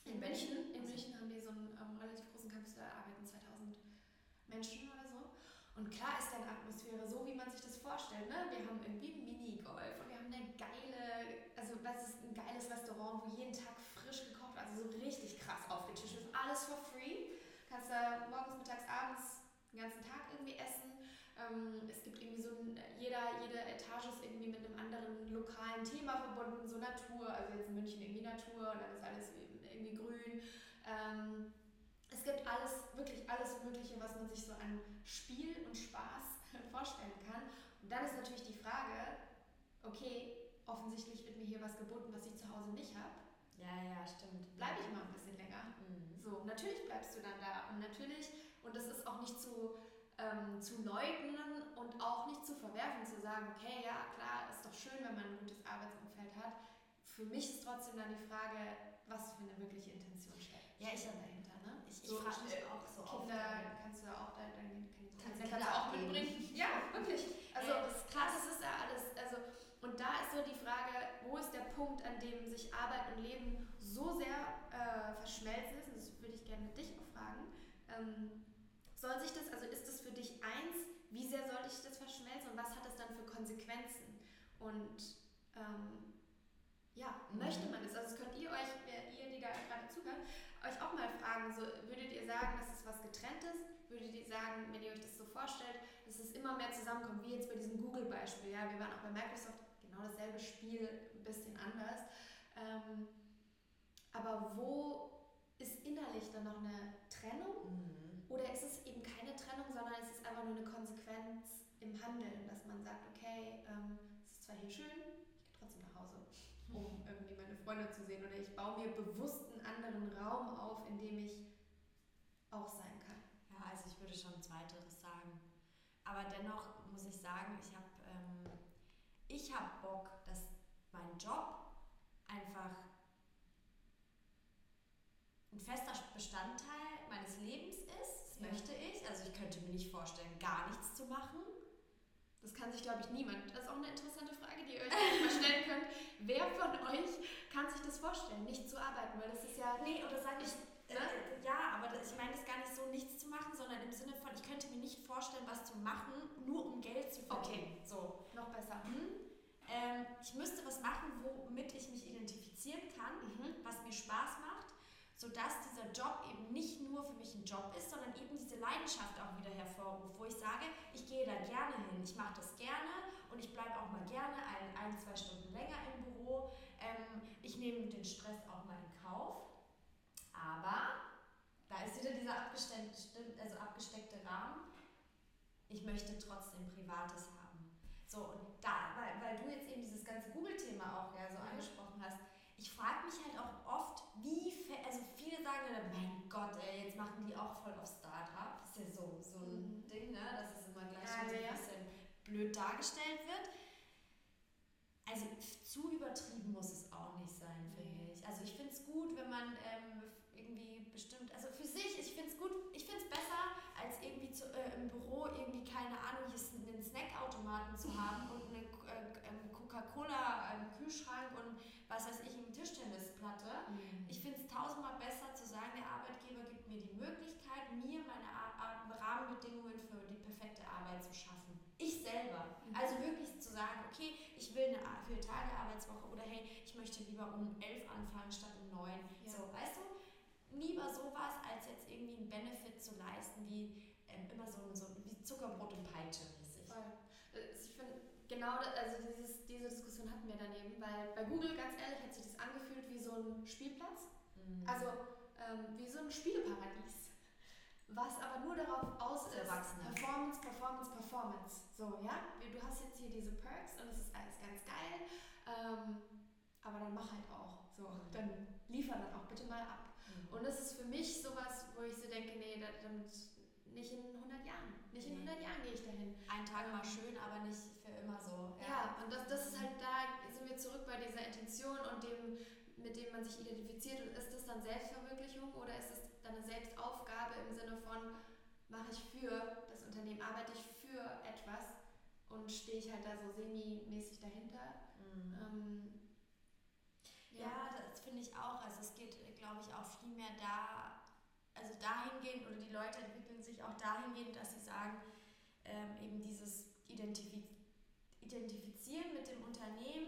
In München. In München haben die so einen ähm, relativ großen Campus, da arbeiten 2000 Menschen oder so. Und klar ist dann Atmosphäre so, wie man sich das vorstellt. Ne? Wir haben irgendwie Minigolf und wir haben eine geile, also was ist ein geiles Restaurant, wo jeden Tag frisch gekocht wird, also so richtig krass aufgetischt ist. Alles for free. Kannst da morgens, mittags, abends den ganzen Tag irgendwie essen. Ähm, es gibt irgendwie so, ein, jeder, jede Etage ist irgendwie mit einem anderen lokalen Thema verbunden, so Natur, also jetzt in München irgendwie Natur und dann ist alles irgendwie grün. Ähm, es gibt alles, wirklich alles Mögliche, was man sich so an Spiel und Spaß vorstellen kann. Und dann ist natürlich die Frage, okay, offensichtlich wird mir hier was geboten, was ich zu Hause nicht habe. Ja, ja, stimmt. Bleibe ich mal ein bisschen länger. Mhm. So, natürlich bleibst du dann da. Und natürlich, und das ist auch nicht zu ähm, zu leugnen und auch nicht zu verwerfen, zu sagen, okay, ja, klar, ist doch schön, wenn man ein gutes Arbeitsumfeld hat. Für mich ist trotzdem dann die Frage, was für eine wirkliche Intention steckt ja, ich, Ne? Ich, ich so, frage mich auch so Kinder oft, kannst du auch da, deine Kinder, kannst du auch mitbringen. Ja, wirklich. Also ja, das, klar, das ist ja alles. Also, und da ist so die Frage, wo ist der Punkt, an dem sich Arbeit und Leben so sehr äh, verschmelzen ist? Und das würde ich gerne dich auch fragen. Ähm, soll sich das, also ist das für dich eins, wie sehr sollte ich das verschmelzen und was hat das dann für Konsequenzen? Und ähm, soll also ist ich das verschmelzen und was hat das dann für Konsequenzen? Und ähm, sich das, also ist das also ist das ja, mhm. möchte man es? Also könnt ihr euch, ihr, die da gerade zuhört, euch auch mal fragen, so, würdet ihr sagen, dass es was getrenntes? Würdet ihr sagen, wenn ihr euch das so vorstellt, dass es immer mehr zusammenkommt, wie jetzt bei diesem Google-Beispiel, ja, wir waren auch bei Microsoft, genau dasselbe Spiel, ein bisschen anders. Ähm, aber wo ist innerlich dann noch eine Trennung? Mhm. Oder ist es eben keine Trennung, sondern es ist einfach nur eine Konsequenz im Handeln, dass man sagt, okay, ähm, es ist zwar hier schön, ich gehe trotzdem nach Hause, um irgendwie meine Freunde zu sehen. Oder ich baue mir bewusst einen anderen Raum auf, in dem ich auch sein kann. Ja, also ich würde schon Zweiteres sagen. Aber dennoch muss ich sagen, ich habe ähm, ich hab Bock, dass mein Job einfach ein fester Bestandteil meines Lebens ist. Das ja. möchte ich. Also ich könnte mir nicht vorstellen, gar nichts zu machen. Das kann sich, glaube ich, niemand. Das ist auch eine interessante Frage, die ihr euch mal stellen könnt. Wer von euch kann sich das vorstellen, nicht zu arbeiten? Weil das ist ja. Nee, oder sage ich. Äh, ne? ja, aber das, ich meine das gar nicht so, nichts zu machen, sondern im Sinne von, ich könnte mir nicht vorstellen, was zu machen, nur um Geld zu verdienen. Okay, so. Noch besser. Mhm. Ähm, ich müsste was machen, womit ich mich identifizieren kann, mhm. was mir Spaß macht sodass dieser Job eben nicht nur für mich ein Job ist, sondern eben diese Leidenschaft auch wieder hervorruft, wo ich sage, ich gehe da gerne hin, ich mache das gerne und ich bleibe auch mal gerne ein, ein, zwei Stunden länger im Büro. Ähm, ich nehme den Stress auch mal in Kauf, aber da ist wieder dieser abgesteckte, also abgesteckte Rahmen. Ich möchte trotzdem Privates haben. So, und da, weil, weil du jetzt eben dieses ganze Google-Thema auch ja, so angesprochen hast, ich frage mich halt auch oft, wie, also viele sagen dann, mein Gott, ey, jetzt machen die auch voll auf Startup. Das ist ja so, so ein mhm. Ding, ne? dass es immer gleich ja, so ein bisschen blöd dargestellt wird. Also zu übertrieben muss es auch nicht sein, finde ich. Also ich finde es gut, wenn man ähm, irgendwie bestimmt, also für sich, ich finde es gut, ich finde es besser, als irgendwie zu, äh, im Büro irgendwie, keine Ahnung, hier einen Snackautomaten zu haben und eine äh, ähm, Coca-Cola im Kühlschrank und was weiß ich, eine Tischtennisplatte. Mhm. Ich finde es tausendmal besser zu sagen, der Arbeitgeber gibt mir die Möglichkeit, mir meine Rahmenbedingungen für die perfekte Arbeit zu schaffen. Ich selber. Mhm. Also wirklich zu sagen, okay, ich will eine vier Tage Arbeitswoche oder hey, ich möchte lieber um elf anfangen statt um neun. Ja. So, weißt du? Lieber sowas, als jetzt irgendwie einen Benefit zu leisten, wie ähm, immer so, so wie Zuckerbrot und Peitsche mäßig. Voll. Äh, ich finde, genau, also dieses, diese Diskussion hatten wir daneben, weil bei Google, ganz ehrlich, hat sich das angefühlt wie so ein Spielplatz. Mhm. Also ähm, wie so ein Spielparadies. Was aber nur darauf aus ist, Performance, Performance, Performance. So, ja, du hast jetzt hier diese Perks und es ist alles ganz geil, ähm, aber dann mach halt auch. So, mhm. dann liefer dann auch bitte mal ab. Mhm. Und das ist für mich sowas, wo ich so denke, nee, damit nicht in 100 Jahren. Nicht in 100 Jahren gehe ich dahin. Ein Tag mal schön, aber nicht für immer so. Ja, ja und das, das ist halt, da sind wir zurück bei dieser Intention und dem, mit dem man sich identifiziert. Und ist das dann Selbstverwirklichung oder ist es dann eine Selbstaufgabe im Sinne von, mache ich für das Unternehmen, arbeite ich für etwas und stehe ich halt da so semi-mäßig dahinter? Mhm. Ähm, ja. ja, das finde ich auch. Also es geht, glaube ich, auch viel mehr da also dahingehend oder die Leute entwickeln sich auch dahingehend, dass sie sagen, ähm, eben dieses Identifiz Identifizieren mit dem Unternehmen,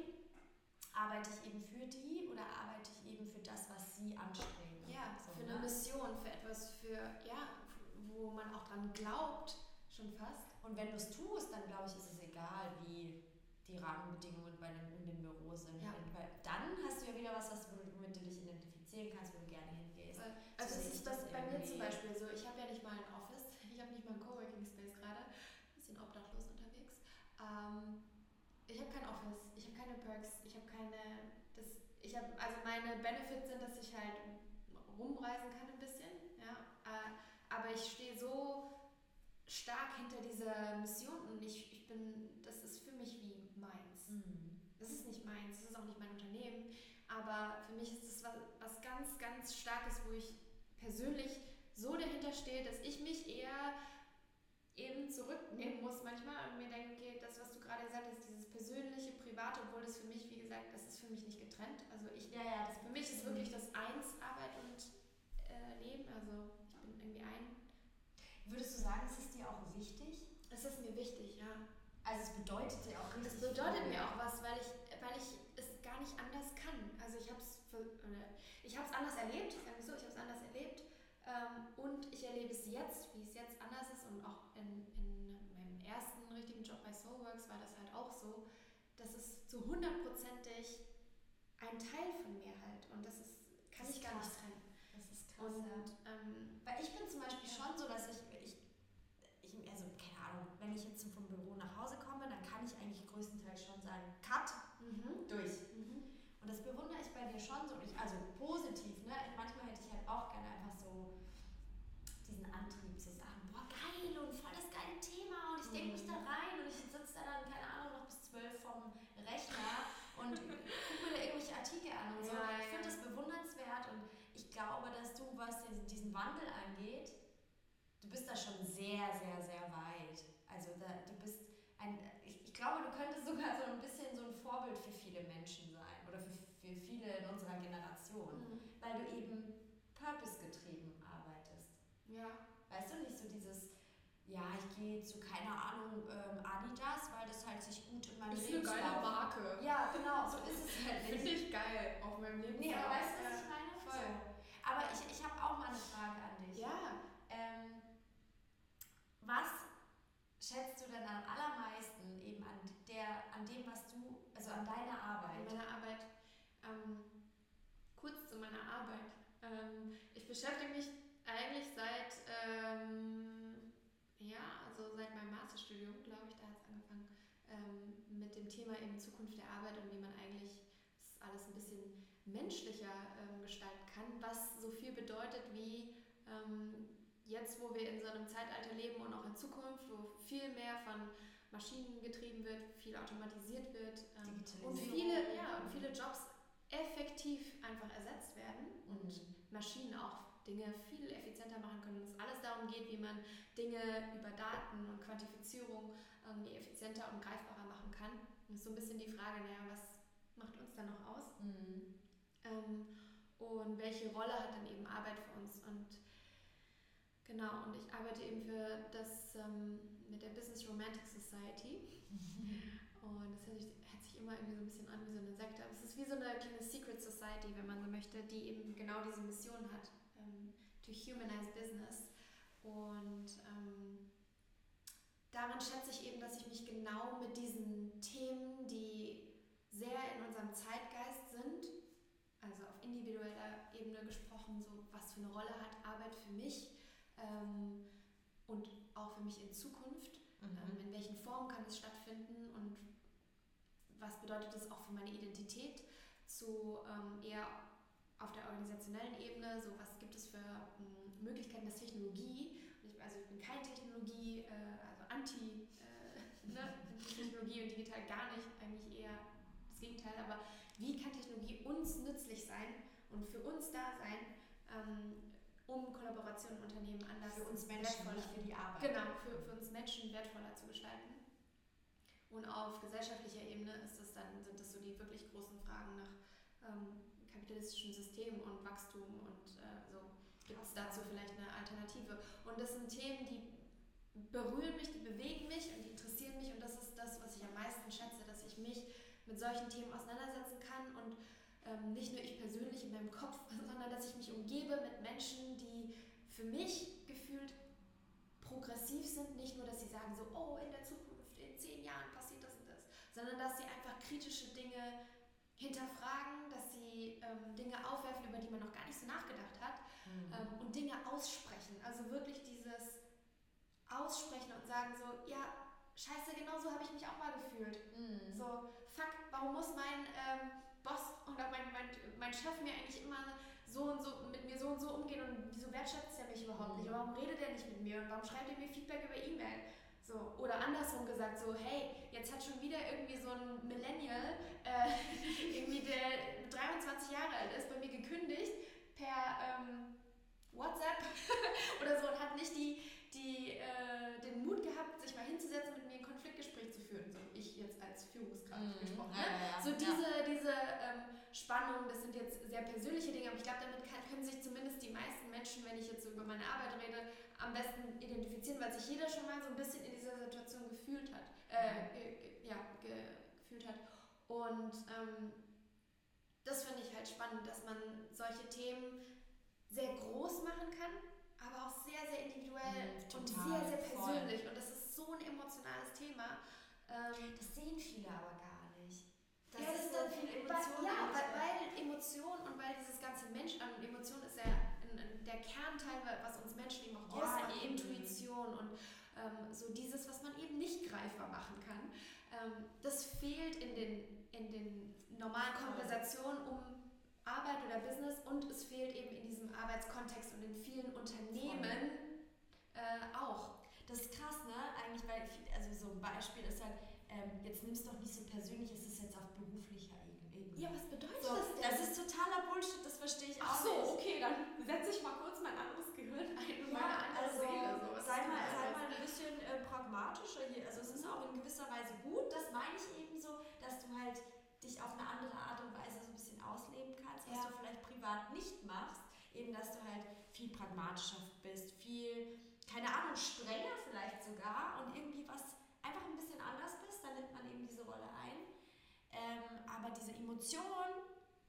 arbeite ich eben für die oder arbeite ich eben für das, was sie anstreben? Ja, so, für eine ne? Mission, für etwas, für, ja, wo man auch dran glaubt, schon fast. Und wenn du es tust, dann glaube ich, ist es egal, wie die Rahmenbedingungen bei dem, in dem Büro sind. Ja. Weil dann hast du ja wieder was, womit du dich identifizieren kannst, wo du gerne hingehst. Also es ist das bei mir zum Beispiel so, ich habe ja nicht mal ein Office, ich habe nicht mal einen Coworking Space gerade, bisschen obdachlos unterwegs. Ähm, ich habe kein Office, ich habe keine Perks, ich habe keine, das, ich habe, also meine Benefits sind, dass ich halt rumreisen kann ein bisschen, ja, äh, aber ich stehe so stark hinter dieser Mission und ich, ich bin, das ist für mich wie meins. Mhm. Das ist nicht meins, das ist auch nicht mein Unternehmen, aber für mich ist es was, was ganz, ganz Starkes, wo ich persönlich so dahinter stehe, dass ich mich eher eben zurücknehmen muss manchmal und mir denke, okay, das, was du gerade gesagt hast, dieses persönliche, private, obwohl das für mich, wie gesagt, das ist für mich nicht getrennt. Also ich, ja, ja, das für mich ist wirklich das Eins, Arbeit und äh, Leben. Also ich bin irgendwie ein. Würdest du sagen, es ist dir auch wichtig? Es ist mir wichtig, ja. Also es bedeutet dir auch richtig. Es bedeutet mir auch was, weil ich, weil ich gar nicht anders kann. Also ich habe es ich hab's anders erlebt, ich sage so, ich habe es anders erlebt ähm, und ich erlebe es jetzt, wie es jetzt anders ist und auch in, in meinem ersten richtigen Job bei Soulworks war das halt auch so, dass es zu hundertprozentig ein Teil von mir halt und das ist, kann das ich gar nicht trennen. Das ist krass. Und, ähm, Weil ich bin zum Beispiel ja. schon so, dass ich, ich, ich, also keine Ahnung, wenn ich jetzt vom Büro nach Hause komme, dann kann ich eigentlich größtenteils schon sagen, Cut, mhm. durch. Mhm. Und das bewundere ich bei dir schon so, ich, also positiv, ne? Manchmal hätte ich halt auch gerne einfach so diesen Antrieb zu sagen, boah geil und voll das geile Thema und ich denke mich da mhm. rein und ich sitze da dann, keine Ahnung, noch bis zwölf vom Rechner und gucke mir da irgendwelche Artikel an und so. Ja, ich finde das bewundernswert und ich glaube, dass du, was diesen Wandel angeht, du bist da schon sehr, sehr, sehr weit. Also da, du bist ein, ich, ich glaube, du könntest sogar so ein bisschen so ein Vorbild für viele Menschen sein oder für, für viele in unserer Generation, mhm. weil du eben purpose-getrieben arbeitest. Ja. Weißt du, nicht so dieses, ja, ich gehe zu, keine Ahnung, ähm, Adidas, weil das halt sich gut in meinem Leben Ist eine geile Marke. Ja, genau, so ist es halt nicht. Finde ich geil, auf meinem Leben. Nee, aber weißt du, was ich meine? Voll. So. Aber ich, ich habe auch mal eine Frage an dich. Ja. Ähm, was schätzt du denn am allermeisten eben an der, an dem, was du, also an deiner Arbeit? An meiner Arbeit. Ähm, kurz zu meiner Arbeit. Ähm, ich beschäftige mich eigentlich seit, ähm, ja, also seit meinem Masterstudium, glaube ich, da hat es angefangen, ähm, mit dem Thema eben Zukunft der Arbeit und wie man eigentlich das alles ein bisschen menschlicher ähm, gestalten kann, was so viel bedeutet wie ähm, jetzt, wo wir in so einem Zeitalter leben und auch in Zukunft, wo viel mehr von Maschinen getrieben wird, viel automatisiert wird ähm, und viele, ja, und viele Jobs effektiv einfach ersetzt werden und mhm. Maschinen auch Dinge viel effizienter machen können und es alles darum geht, wie man Dinge über Daten und Quantifizierung irgendwie effizienter und greifbarer machen kann. Und ist so ein bisschen die Frage, naja, was macht uns da noch aus? Mhm. Ähm, und welche Rolle hat dann eben Arbeit für uns? Und genau, und ich arbeite eben für das ähm, mit der Business Romantic Society. Und das sich, immer irgendwie so ein bisschen an wie so eine Sekte. Aber es ist wie so eine kleine Secret Society, wenn man so möchte, die eben genau diese Mission hat ähm, to humanize business. Und ähm, daran schätze ich eben, dass ich mich genau mit diesen Themen, die sehr in unserem Zeitgeist sind, also auf individueller Ebene gesprochen, so was für eine Rolle hat Arbeit für mich ähm, und auch für mich in Zukunft, mhm. ähm, in welchen Formen kann es stattfinden und was bedeutet es auch für meine Identität, zu ähm, eher auf der organisationellen Ebene, so was gibt es für m, hm, Möglichkeiten, dass Technologie, ich, also ich bin kein Technologie, äh, also anti äh, ne, Technologie und digital gar nicht, eigentlich eher das Gegenteil, aber wie kann Technologie uns nützlich sein und für uns da sein, ähm, um Kollaborationen Unternehmen anders für uns Menschen, nicht für die Arbeit. Genau, für, für uns Menschen wertvoller zu gestalten. Und auf gesellschaftlicher Ebene ist das dann, sind das so die wirklich großen Fragen nach ähm, kapitalistischen System und Wachstum und äh, so. Gibt es dazu vielleicht eine Alternative. Und das sind Themen, die berühren mich, die bewegen mich und die interessieren mich. Und das ist das, was ich am meisten schätze, dass ich mich mit solchen Themen auseinandersetzen kann. Und ähm, nicht nur ich persönlich in meinem Kopf, sondern dass ich mich umgebe mit Menschen, die für mich gefühlt progressiv sind, nicht nur, dass sie sagen so, oh, in der Zukunft, in zehn Jahren das, sondern dass sie einfach kritische Dinge hinterfragen, dass sie ähm, Dinge aufwerfen, über die man noch gar nicht so nachgedacht hat mhm. ähm, und Dinge aussprechen. Also wirklich dieses Aussprechen und sagen so, ja, scheiße, genau so habe ich mich auch mal gefühlt. Mhm. So, fuck, warum muss mein ähm, Boss oder mein, mein, mein Chef mir eigentlich immer so und so mit mir so und so umgehen und wieso wertschätzt er mich überhaupt nicht? Und warum redet er nicht mit mir? Und warum schreibt er mir Feedback über E-Mail? So, oder andersrum gesagt, so, hey, jetzt hat schon wieder irgendwie so ein Millennial, äh, irgendwie der 23 Jahre alt ist, bei mir gekündigt per ähm, WhatsApp oder so und hat nicht die, die, äh, den Mut gehabt, sich mal hinzusetzen, mit mir ein Konfliktgespräch zu führen. So, ich jetzt als Führungskraft mm, gesprochen. Ne? Ja, ja, so diese, ja. diese ähm, Spannung, das sind jetzt sehr persönliche Dinge, aber ich glaube, damit kann, können sich zumindest die meisten Menschen, wenn ich jetzt so über meine Arbeit rede, am besten identifizieren, weil sich jeder schon mal so ein bisschen in dieser Situation gefühlt hat, äh, ja, ge gefühlt hat. Und ähm, das finde ich halt spannend, dass man solche Themen sehr groß machen kann, aber auch sehr, sehr individuell Mhm, und sehr, sehr voll. persönlich. Und das ist so ein emotionales Thema. Ähm, Das sehen viele aber gar nicht. Das ja, ist so viel Emotion. ja, weil, weil Emotion und weil dieses ganze Mensch, ähm, Emotion ist ja der Kernteil, was uns Menschen eben auch ausmacht, eben. Intuition und ähm, so dieses, was man eben nicht greifbar machen kann. Ähm, das fehlt in den, in den normalen. Konversationen um Arbeit oder Business und es fehlt eben in diesem Arbeitskontext und in vielen Unternehmen äh, auch. Das ist krass, ne? Eigentlich, weil, viel- also so ein Beispiel ist halt, ähm, jetzt nimmst du doch nicht so persönlich, es ist jetzt auf beruflicher Ebene. Ja, was bedeutet so, das denn? das ist totaler Bullshit, das verstehe ich Ach auch so, nicht. okay, dann setze ich mal kurz mein anderes Gehirn ein und meine Ja, andere also Seele. So, was sei, mal, denn sei mal ein bisschen äh, pragmatischer hier. Also es ist auch in gewisser Weise gut, das meine ich eben so, dass du halt dich auf eine andere Art und Weise so ein bisschen ausleben kannst, was Ja. du vielleicht privat nicht machst. Eben, dass du halt viel pragmatischer bist, viel, keine Ahnung, strenger vielleicht sogar und irgendwie was einfach ein bisschen anders bist, dann nimmt man eben diese Rolle ein. Ähm, aber diese Emotion,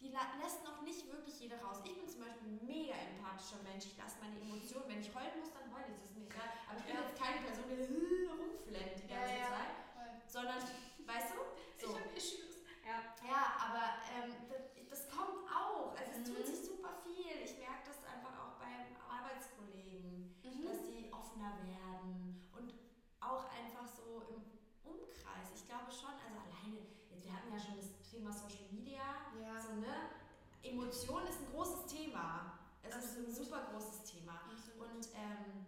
die lässt noch nicht wirklich jeder raus. Ich bin zum Beispiel ein mega empathischer Mensch. Ich lasse meine Emotionen, wenn ich heulen muss, dann heule ich. Das ist mir egal. Aber ich bin Ja. jetzt keine Person, die rumflennt die ganze Zeit. Sondern, weißt du? So. Ich habe Issues. Ja. Ja, aber ähm, das, das kommt auch. Also es tut Mhm. sich super viel. Ich merke das einfach auch beim Arbeitskollegen, Mhm. dass die offener werden und auch einfach so im Umkreis. Ich glaube schon, also alleine, jetzt, wir hatten ja schon das Thema Social Media, Ja. so, ne? Emotion ist ein großes Thema. Es ist ein Absolut. super großes Thema. Und ähm,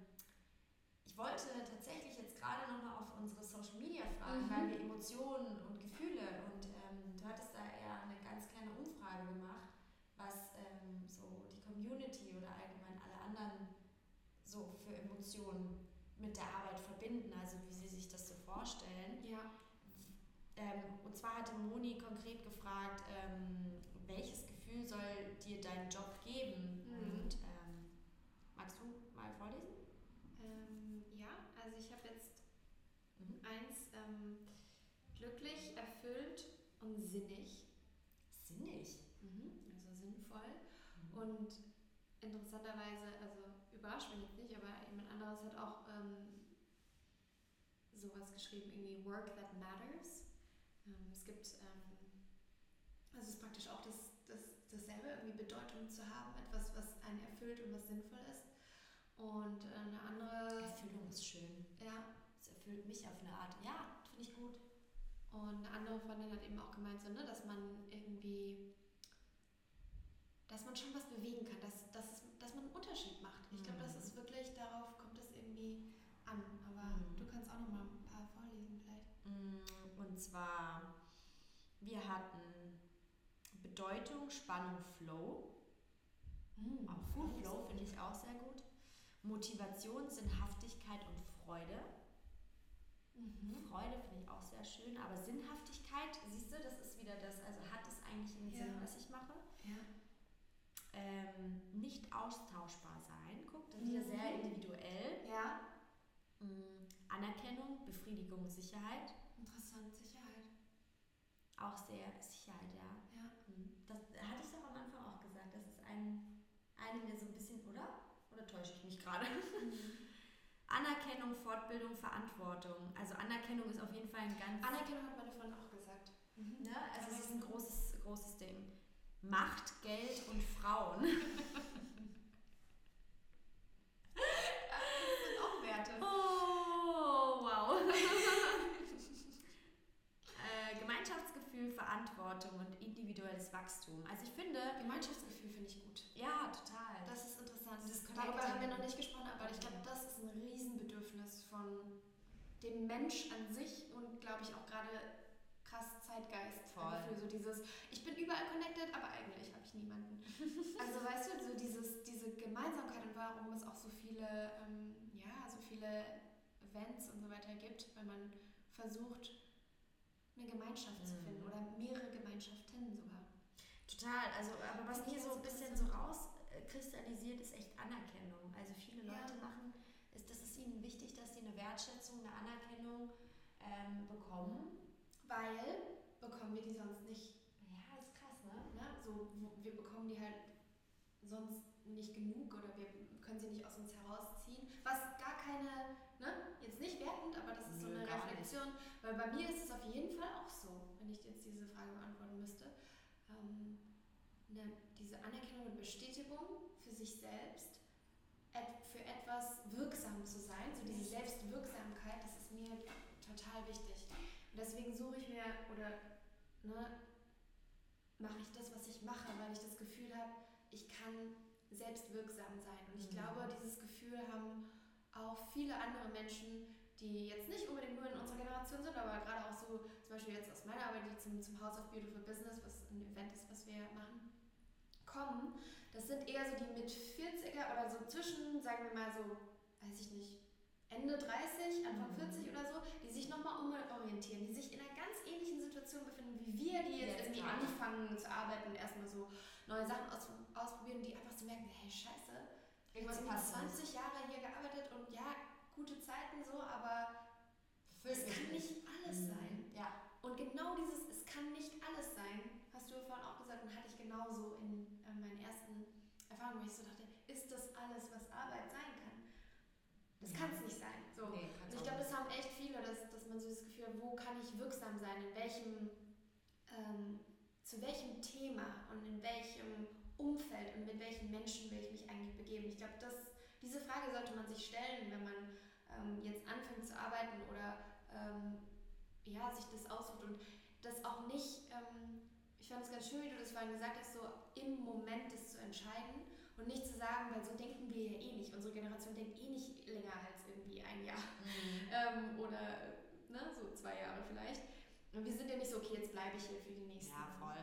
ich wollte tatsächlich jetzt gerade nochmal auf unsere Social Media fragen, Mhm. weil wir Emotionen und Gefühle und ähm, du hattest da eher eine ganz kleine Umfrage gemacht, was ähm, so die Community oder allgemein alle anderen so für Emotionen mit der Arbeit verbinden, also wie sie sich das so vorstellen. ja. Ähm, und zwar hatte Moni konkret gefragt, ähm, welches Gefühl soll dir dein Job geben? Mhm. Und ähm, magst du mal vorlesen? Ähm, ja, also ich habe jetzt Mhm. eins ähm, glücklich, erfüllt und sinnig. Sinnig. Also sinnvoll. Mhm. Und interessanterweise, also überrascht mich jetzt nicht, aber jemand anderes hat auch ähm, sowas geschrieben, irgendwie Work that matters. Ähm, es gibt, ähm, also es ist praktisch auch das, das, dasselbe, irgendwie Bedeutung zu haben, etwas, was einen erfüllt und was sinnvoll ist. Und äh, eine andere, Erfüllung ist schön. ja, Es erfüllt mich auf eine Art. Ja, finde ich gut. Und eine andere Freundin hat eben auch gemeint, so, ne, dass man irgendwie, dass man schon was bewegen kann, dass, dass, es, dass man einen Unterschied macht. Ich glaube, das Mhm. ist wirklich, darauf kommt es irgendwie an. Aber Mhm. du kannst auch noch mal ein paar vorlesen vielleicht. Mm, Und zwar, wir hatten Bedeutung, Spannung, Flow. Auch Flow Flow, finde ich auch sehr gut. Motivation, Sinnhaftigkeit und Freude. Mhm. Freude finde ich auch sehr schön, aber Sinnhaftigkeit, siehst du, das ist wieder das, also hat es eigentlich einen Sinn, Ja. was ich mache. Ja. Ähm, nicht austauschbar sein, guck, das ist wieder Mhm. sehr individuell. Ja. Mm, Anerkennung, Befriedigung, Sicherheit. Auch sehr Sicherheit, ja. Ja. Mm, Das hatte ich doch am Anfang auch gesagt, das ist ein, eine, der so ein bisschen, oder? Oder täusche ich mich gerade? Anerkennung, Fortbildung, Verantwortung. Also Anerkennung ist auf jeden Fall ein ganz Anerkennung hat meine Freundin auch gesagt. Ne? Also es ist ein großes, großes Ding. Macht, Geld und Frauen. Das sind auch Werte. Oh, wow. äh, Gemeinschaftsgefühl, Verantwortung und individuelles Wachstum. Also ich finde, Gemeinschaftsgefühl finde ich gut. ja, total. Das ist interessant. Dieses Darüber Connecting. haben wir noch nicht gesprochen, aber ich glaube, das ist ein Riesenbedürfnis von dem Mensch an sich und glaube ich auch gerade krass Zeitgeist. Voll. Für so dieses, ich bin überall connected, aber eigentlich habe ich niemanden. Also weißt du, so dieses, diese Gemeinsamkeit und warum es auch so viele, ähm, ja, so viele Events und so weiter gibt, wenn man versucht, eine Gemeinschaft zu Mhm. finden oder mehrere Gemeinschaften sogar. Total. Also, aber was hier so ein bisschen so rauskristallisiert, ist echt Anerkennung. Also viele Leute Ja. machen, ist, das ist ihnen wichtig, eine Wertschätzung, eine Anerkennung ähm, bekommen. Weil bekommen wir die sonst nicht Ja, ist krass, ne? Ne? so, wir bekommen die halt sonst nicht genug oder wir können sie nicht aus uns herausziehen. Was gar keine, ne, jetzt nicht wertend, aber das ist so eine Reflexion, nicht. weil bei mir ist es auf jeden Fall auch so, wenn ich jetzt diese Frage beantworten müsste. Ähm, ne, diese Anerkennung und Bestätigung für sich selbst, für etwas wirksam zu sein, so diese Selbstwirksamkeit, das ist mir total wichtig. Und deswegen suche ich mir oder ne, mache ich das, was ich mache, weil ich das Gefühl habe, ich kann selbstwirksam sein. Und ich mhm. glaube, dieses Gefühl haben auch viele andere Menschen, die jetzt nicht unbedingt nur in unserer Generation sind, aber gerade auch so, zum Beispiel jetzt aus meiner Arbeit, die zum, zum House of Beautiful Business, was ein Event ist, was wir machen, kommen. Das sind eher so die mit 40er oder so zwischen, sagen wir mal so, weiß ich nicht, Ende 30, Anfang 40 mhm. oder so, die sich nochmal umorientieren, die sich in einer ganz ähnlichen Situation befinden wie wir, die jetzt, jetzt irgendwie anfangen zu arbeiten und erstmal so neue Sachen aus, ausprobieren, die einfach so merken, hey Scheiße, irgendwas passt 20 Jahre hier gearbeitet und ja, gute Zeiten so, aber es kann nicht alles mhm. sein. Ja. Und genau dieses, es kann nicht alles sein, hast du vorhin auch gesagt und hatte ich genauso in äh, meinen ersten Erfahrungen, wo ich so dachte, ist das alles, was Arbeit sein kann? Das kann es nicht sein. So. Nee, und ich glaube, das haben echt viele, dass, dass man so das Gefühl hat, wo kann ich wirksam sein, in welchem ähm, zu welchem Thema und in welchem Umfeld und mit welchen Menschen will ich mich eigentlich begeben? Ich glaube, diese Frage sollte man sich stellen, wenn man ähm, jetzt anfängt zu arbeiten oder ähm, ja, sich das aussucht und das auch nicht, ähm, ich fand es ganz schön, wie du das vorhin gesagt hast, so im Moment das zu entscheiden und nicht zu sagen, weil so denken wir ja eh nicht. Unsere Generation denkt eh nicht länger als irgendwie ein Jahr mhm. ähm, oder ne, so zwei Jahre vielleicht. Und wir sind ja nicht so, okay, jetzt bleibe ich hier für die nächsten, ja, voll.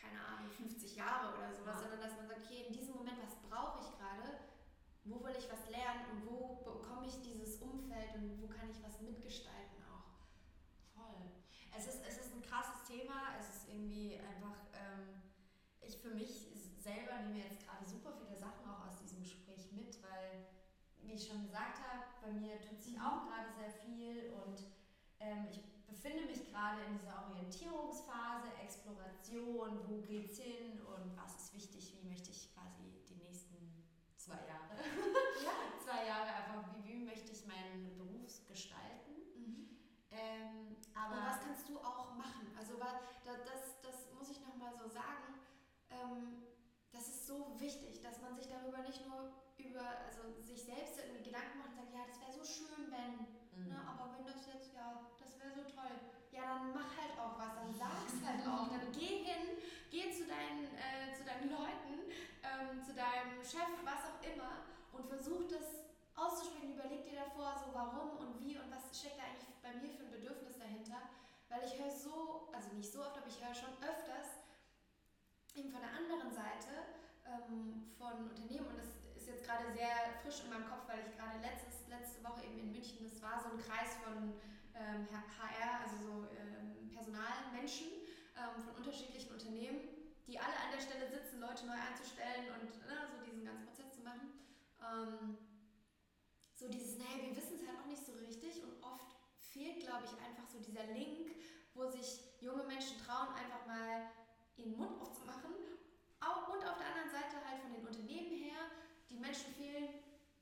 keine Ahnung, 50 Jahre oder sowas, ja. sondern dass man sagt, okay, in diesem Moment, was brauche ich gerade? Wo will ich was lernen und wo bekomme ich dieses Umfeld und wo kann ich was mitgestalten. Es ist, es ist ein krasses Thema, es ist irgendwie einfach, ähm, ich für mich selber nehme jetzt gerade super viele Sachen auch aus diesem Gespräch mit, weil, wie ich schon gesagt habe, bei mir tut sich mhm. auch gerade sehr viel und ähm, ich befinde mich gerade in dieser Orientierungsphase, Exploration, wo geht's hin und was ist wichtig, wie möchte ich quasi die nächsten zwei Jahre, ja. zwei Jahre einfach, wie, wie möchte ich meinen Beruf gestalten. Ähm, aber und was kannst du auch machen? Also das, das, das muss ich nochmal so sagen, ähm, das ist so wichtig, dass man sich darüber nicht nur über, also sich selbst irgendwie Gedanken macht und sagt, ja, das wäre so schön, wenn, mhm. ne, aber wenn das jetzt, ja, wäre so toll. Ja, dann mach halt auch was, dann sag's halt auch. Dann geh hin, geh zu deinen, äh, zu deinen Leuten, ähm, zu deinem Chef, was auch immer und versuch das auszusprechen. Überleg dir davor, so warum und wie und was steckt da eigentlich bei mir für ein Bedürfnis dahinter. Weil ich höre so, also nicht so oft, aber ich höre schon öfters, eben von der anderen Seite ähm, von Unternehmen und das ist jetzt gerade sehr frisch in meinem Kopf, weil ich gerade letztes, letzte Woche eben in München, das war so ein Kreis von ähm, HR, also so ähm, Personalmenschen ähm, von unterschiedlichen Unternehmen, die alle an der Stelle sitzen, Leute neu einzustellen und ne, so diesen ganzen Prozess zu machen. So dieses, naja, wir wissen es halt auch nicht so richtig und oft fehlt, glaube ich, einfach so dieser Link, wo sich junge Menschen trauen, einfach mal ihren Mund aufzumachen. Und auf der anderen Seite halt von den Unternehmen her, die Menschen fehlen,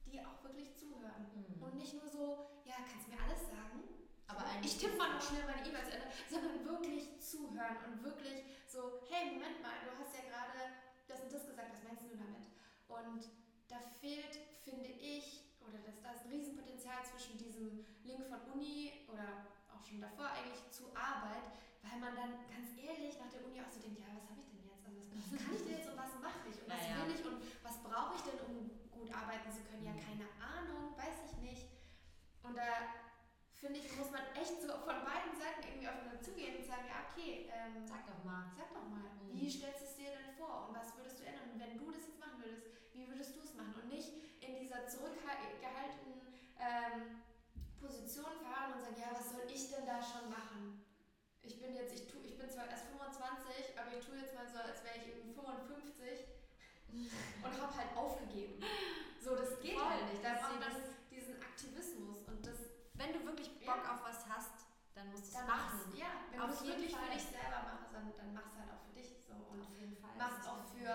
die auch wirklich zuhören. Mhm. Und nicht nur so, ja, kannst du mir alles sagen? Aber ich tippe mal noch schnell meine E-Mails Ende, sondern wirklich zuhören und wirklich so, hey, Moment mal, du hast ja gerade das und das gesagt, was meinst du damit? Und da fehlt, finde ich, oder das, da ist ein Riesenpotenzial zwischen diesem Link von Uni oder auch schon davor eigentlich zu Arbeit, weil man dann ganz ehrlich nach der Uni auch so denkt, ja, was habe ich denn jetzt? Also was, was kann ich denn jetzt und was mache ich und was naja. will ich und was brauche ich denn, um gut arbeiten zu können? Ja, mhm. keine Ahnung, weiß ich nicht. Und da finde ich, muss man echt so von beiden Seiten irgendwie aufeinander zugehen und sagen, ja, okay, ähm, sag doch mal. Sag doch mal, mhm. wie stellst du es dir denn vor und was würdest du ändern? Und wenn du das jetzt machen würdest, wie würdest du es machen? Und nicht in dieser zurückgehaltenen ähm, Position fahren und sagen, ja, was soll ich denn da schon machen? Ich bin jetzt, ich, tu, ich bin zwar erst 25, aber ich tue jetzt mal so, als wäre ich irgendwie 55 und habe halt aufgegeben. So, das geht Voll. halt nicht. Da braucht man diesen Aktivismus und das wenn du wirklich Bock ja. auf was hast, dann musst du es machen. Ja, wenn du es wirklich Fall. für dich selber machst, dann, dann machst du halt auch. Und auf jeden Fall.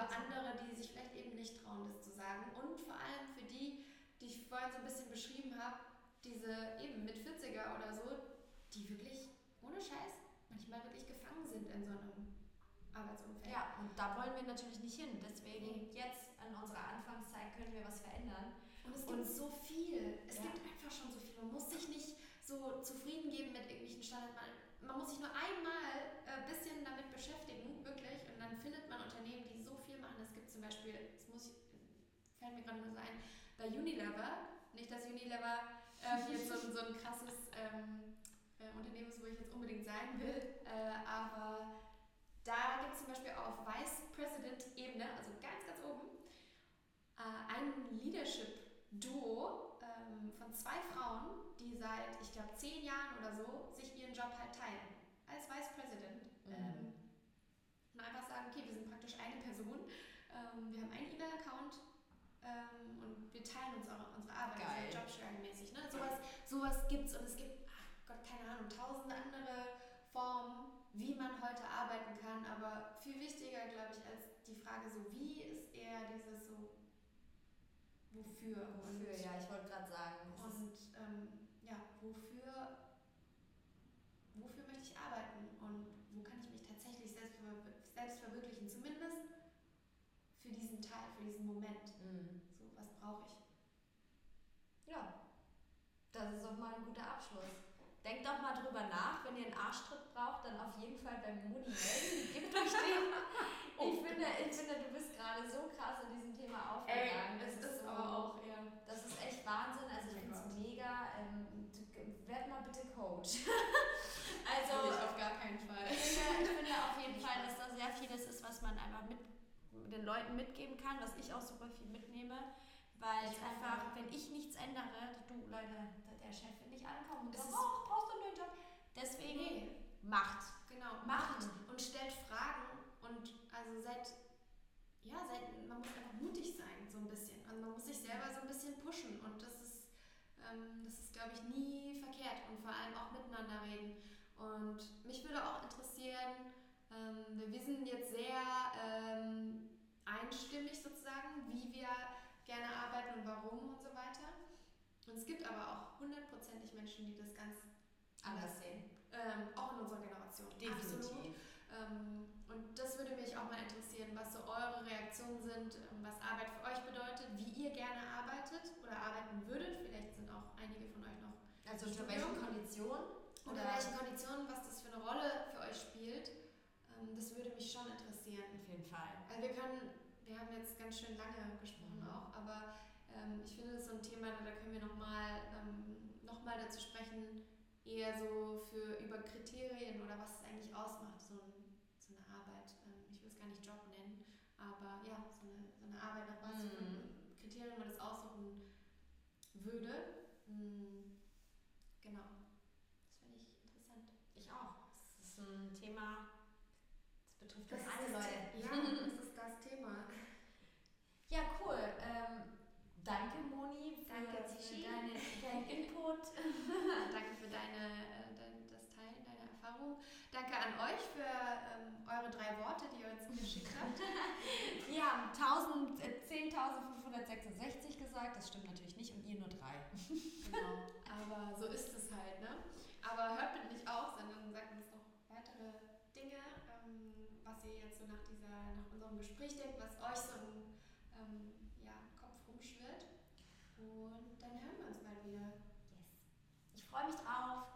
andere, die sich vielleicht eben nicht trauen, das zu sagen. Und vor allem für die, die ich vorhin so ein bisschen beschrieben habe, diese eben mit 40er oder so, die wirklich ohne Scheiß manchmal wirklich gefangen sind in so einem Arbeitsumfeld. Ja, und da wollen wir natürlich nicht hin. Deswegen jetzt an unserer Anfangszeit können wir was verändern. Und es gibt und so viel. Es ja. gibt einfach schon so viel. Man muss sich nicht so zufrieden geben mit irgendwelchen Standards. Man, muss sich nur einmal ein äh, bisschen damit beschäftigen, wirklich. Und dann findet man Unternehmen, die so viel machen. Es gibt zum Beispiel, das muss ich, fällt mir gerade nur so ein, bei Unilever, nicht dass Unilever äh, jetzt so, so ein krasses ähm, äh, Unternehmen ist, wo ich jetzt unbedingt sein will, äh, aber da gibt es zum Beispiel auf Vice President-Ebene, also ganz, ganz oben, äh, ein Leadership-Duo ähm, von zwei Frauen, die seit, ich glaube, zehn Jahren oder so sich ihren Job halt teilen. Als Vice President. Mhm. Ähm, und einfach sagen, okay, wir sind praktisch eine Person, ähm, wir haben einen E-Mail-Account ähm, und wir teilen uns auch unsere Arbeit, Geil. also Jobsharing-mäßig. Ne? Sowas, sowas gibt es und es gibt, ach Gott, keine Ahnung, tausende andere Formen, wie man heute arbeiten kann, aber viel wichtiger, glaube ich, als die Frage so, wie ist eher dieses so, wofür? Wofür, und, ja, ich wollte gerade sagen. Und ähm, ja, wofür, wofür möchte ich arbeiten und wo kann ich mich tatsächlich selbst, selbst verwirklichen, zumindest für diesen Teil, für diesen Moment. Mhm. So, was brauche ich? Ja, das ist auch mal ein guter Abschluss. Denkt doch mal drüber nach, wenn ihr einen Arschtritt braucht, dann auf jeden Fall beim Moni melden. Gebt euch den. Ich finde, ich finde, du bist gerade so krass in diesem Thema aufgegangen. Ey, das, das ist so, aber auch, ja. Das ist echt Wahnsinn. Also ich finde es mega. Ähm, werd mal bitte Coach. also ich auf gar keinen Fall. Ich finde, ich finde auf jeden Fall, dass da sehr vieles ist, was man einfach mit den Leuten mitgeben kann, was ich auch super viel mitnehme. Weil ich einfach, wenn ich nichts ändere, du Leute, der Chef will nicht ankommen und sagt, oh, brauchst du einen neuen Job. Deswegen nee. macht. Genau, macht und stellt Fragen und also seid, ja, seid, man muss einfach mutig sein, so ein bisschen. Also man muss sich selber so ein bisschen pushen und das ist, ähm, das ist, glaube ich, nie verkehrt und vor allem auch miteinander reden. Und mich würde auch interessieren, ähm, wir sind jetzt sehr ähm, einstimmig sozusagen, wie wir gerne arbeiten und warum und so weiter. Und es gibt aber auch hundertprozentig Menschen, die das ganz anders sehen. Ähm, auch in unserer Generation. Definitiv. Ähm, und das würde mich auch mal interessieren, was so eure Reaktionen sind, ähm, was Arbeit für euch bedeutet, wie ihr gerne arbeitet oder arbeiten würdet. Vielleicht sind auch einige von euch noch. Also unter welchen Konditionen? Unter welchen Konditionen, was das für eine Rolle für euch spielt. Ähm, das würde mich schon interessieren. Auf jeden Fall. Also wir können, wir haben jetzt ganz schön lange gesprochen mhm. auch, aber ähm, ich finde, das ist so ein Thema, da können wir nochmal ähm, noch dazu sprechen, eher so für über Kriterien oder was es eigentlich ausmacht, so, ein, so eine Arbeit. Ähm, ich will es gar nicht Job nennen, aber ja, so eine, so eine Arbeit, nach was für mhm. Kriterien man das aussuchen würde. Mhm. Genau. Das finde ich interessant. Ich auch. Das ist ein Thema, das betrifft das alle Leute. Ja, das ist das Thema. Ja, cool. Ähm, Für, Danke, für deine, deinen Input. Danke für deine, dein, das Teilen deiner Erfahrung. Danke an euch für ähm, eure drei Worte, die ihr uns geschickt habt. Wir haben 1000, äh, 10.566 gesagt, das stimmt natürlich nicht, und ihr nur drei. genau, aber so ist es halt, ne? Aber hört bitte nicht auf, sondern sagt uns noch weitere Dinge, ähm, was ihr jetzt so nach, dieser, nach unserem Gespräch denkt, was euch so ein und dann hören wir uns bald wieder. Yes. Ich freue mich drauf.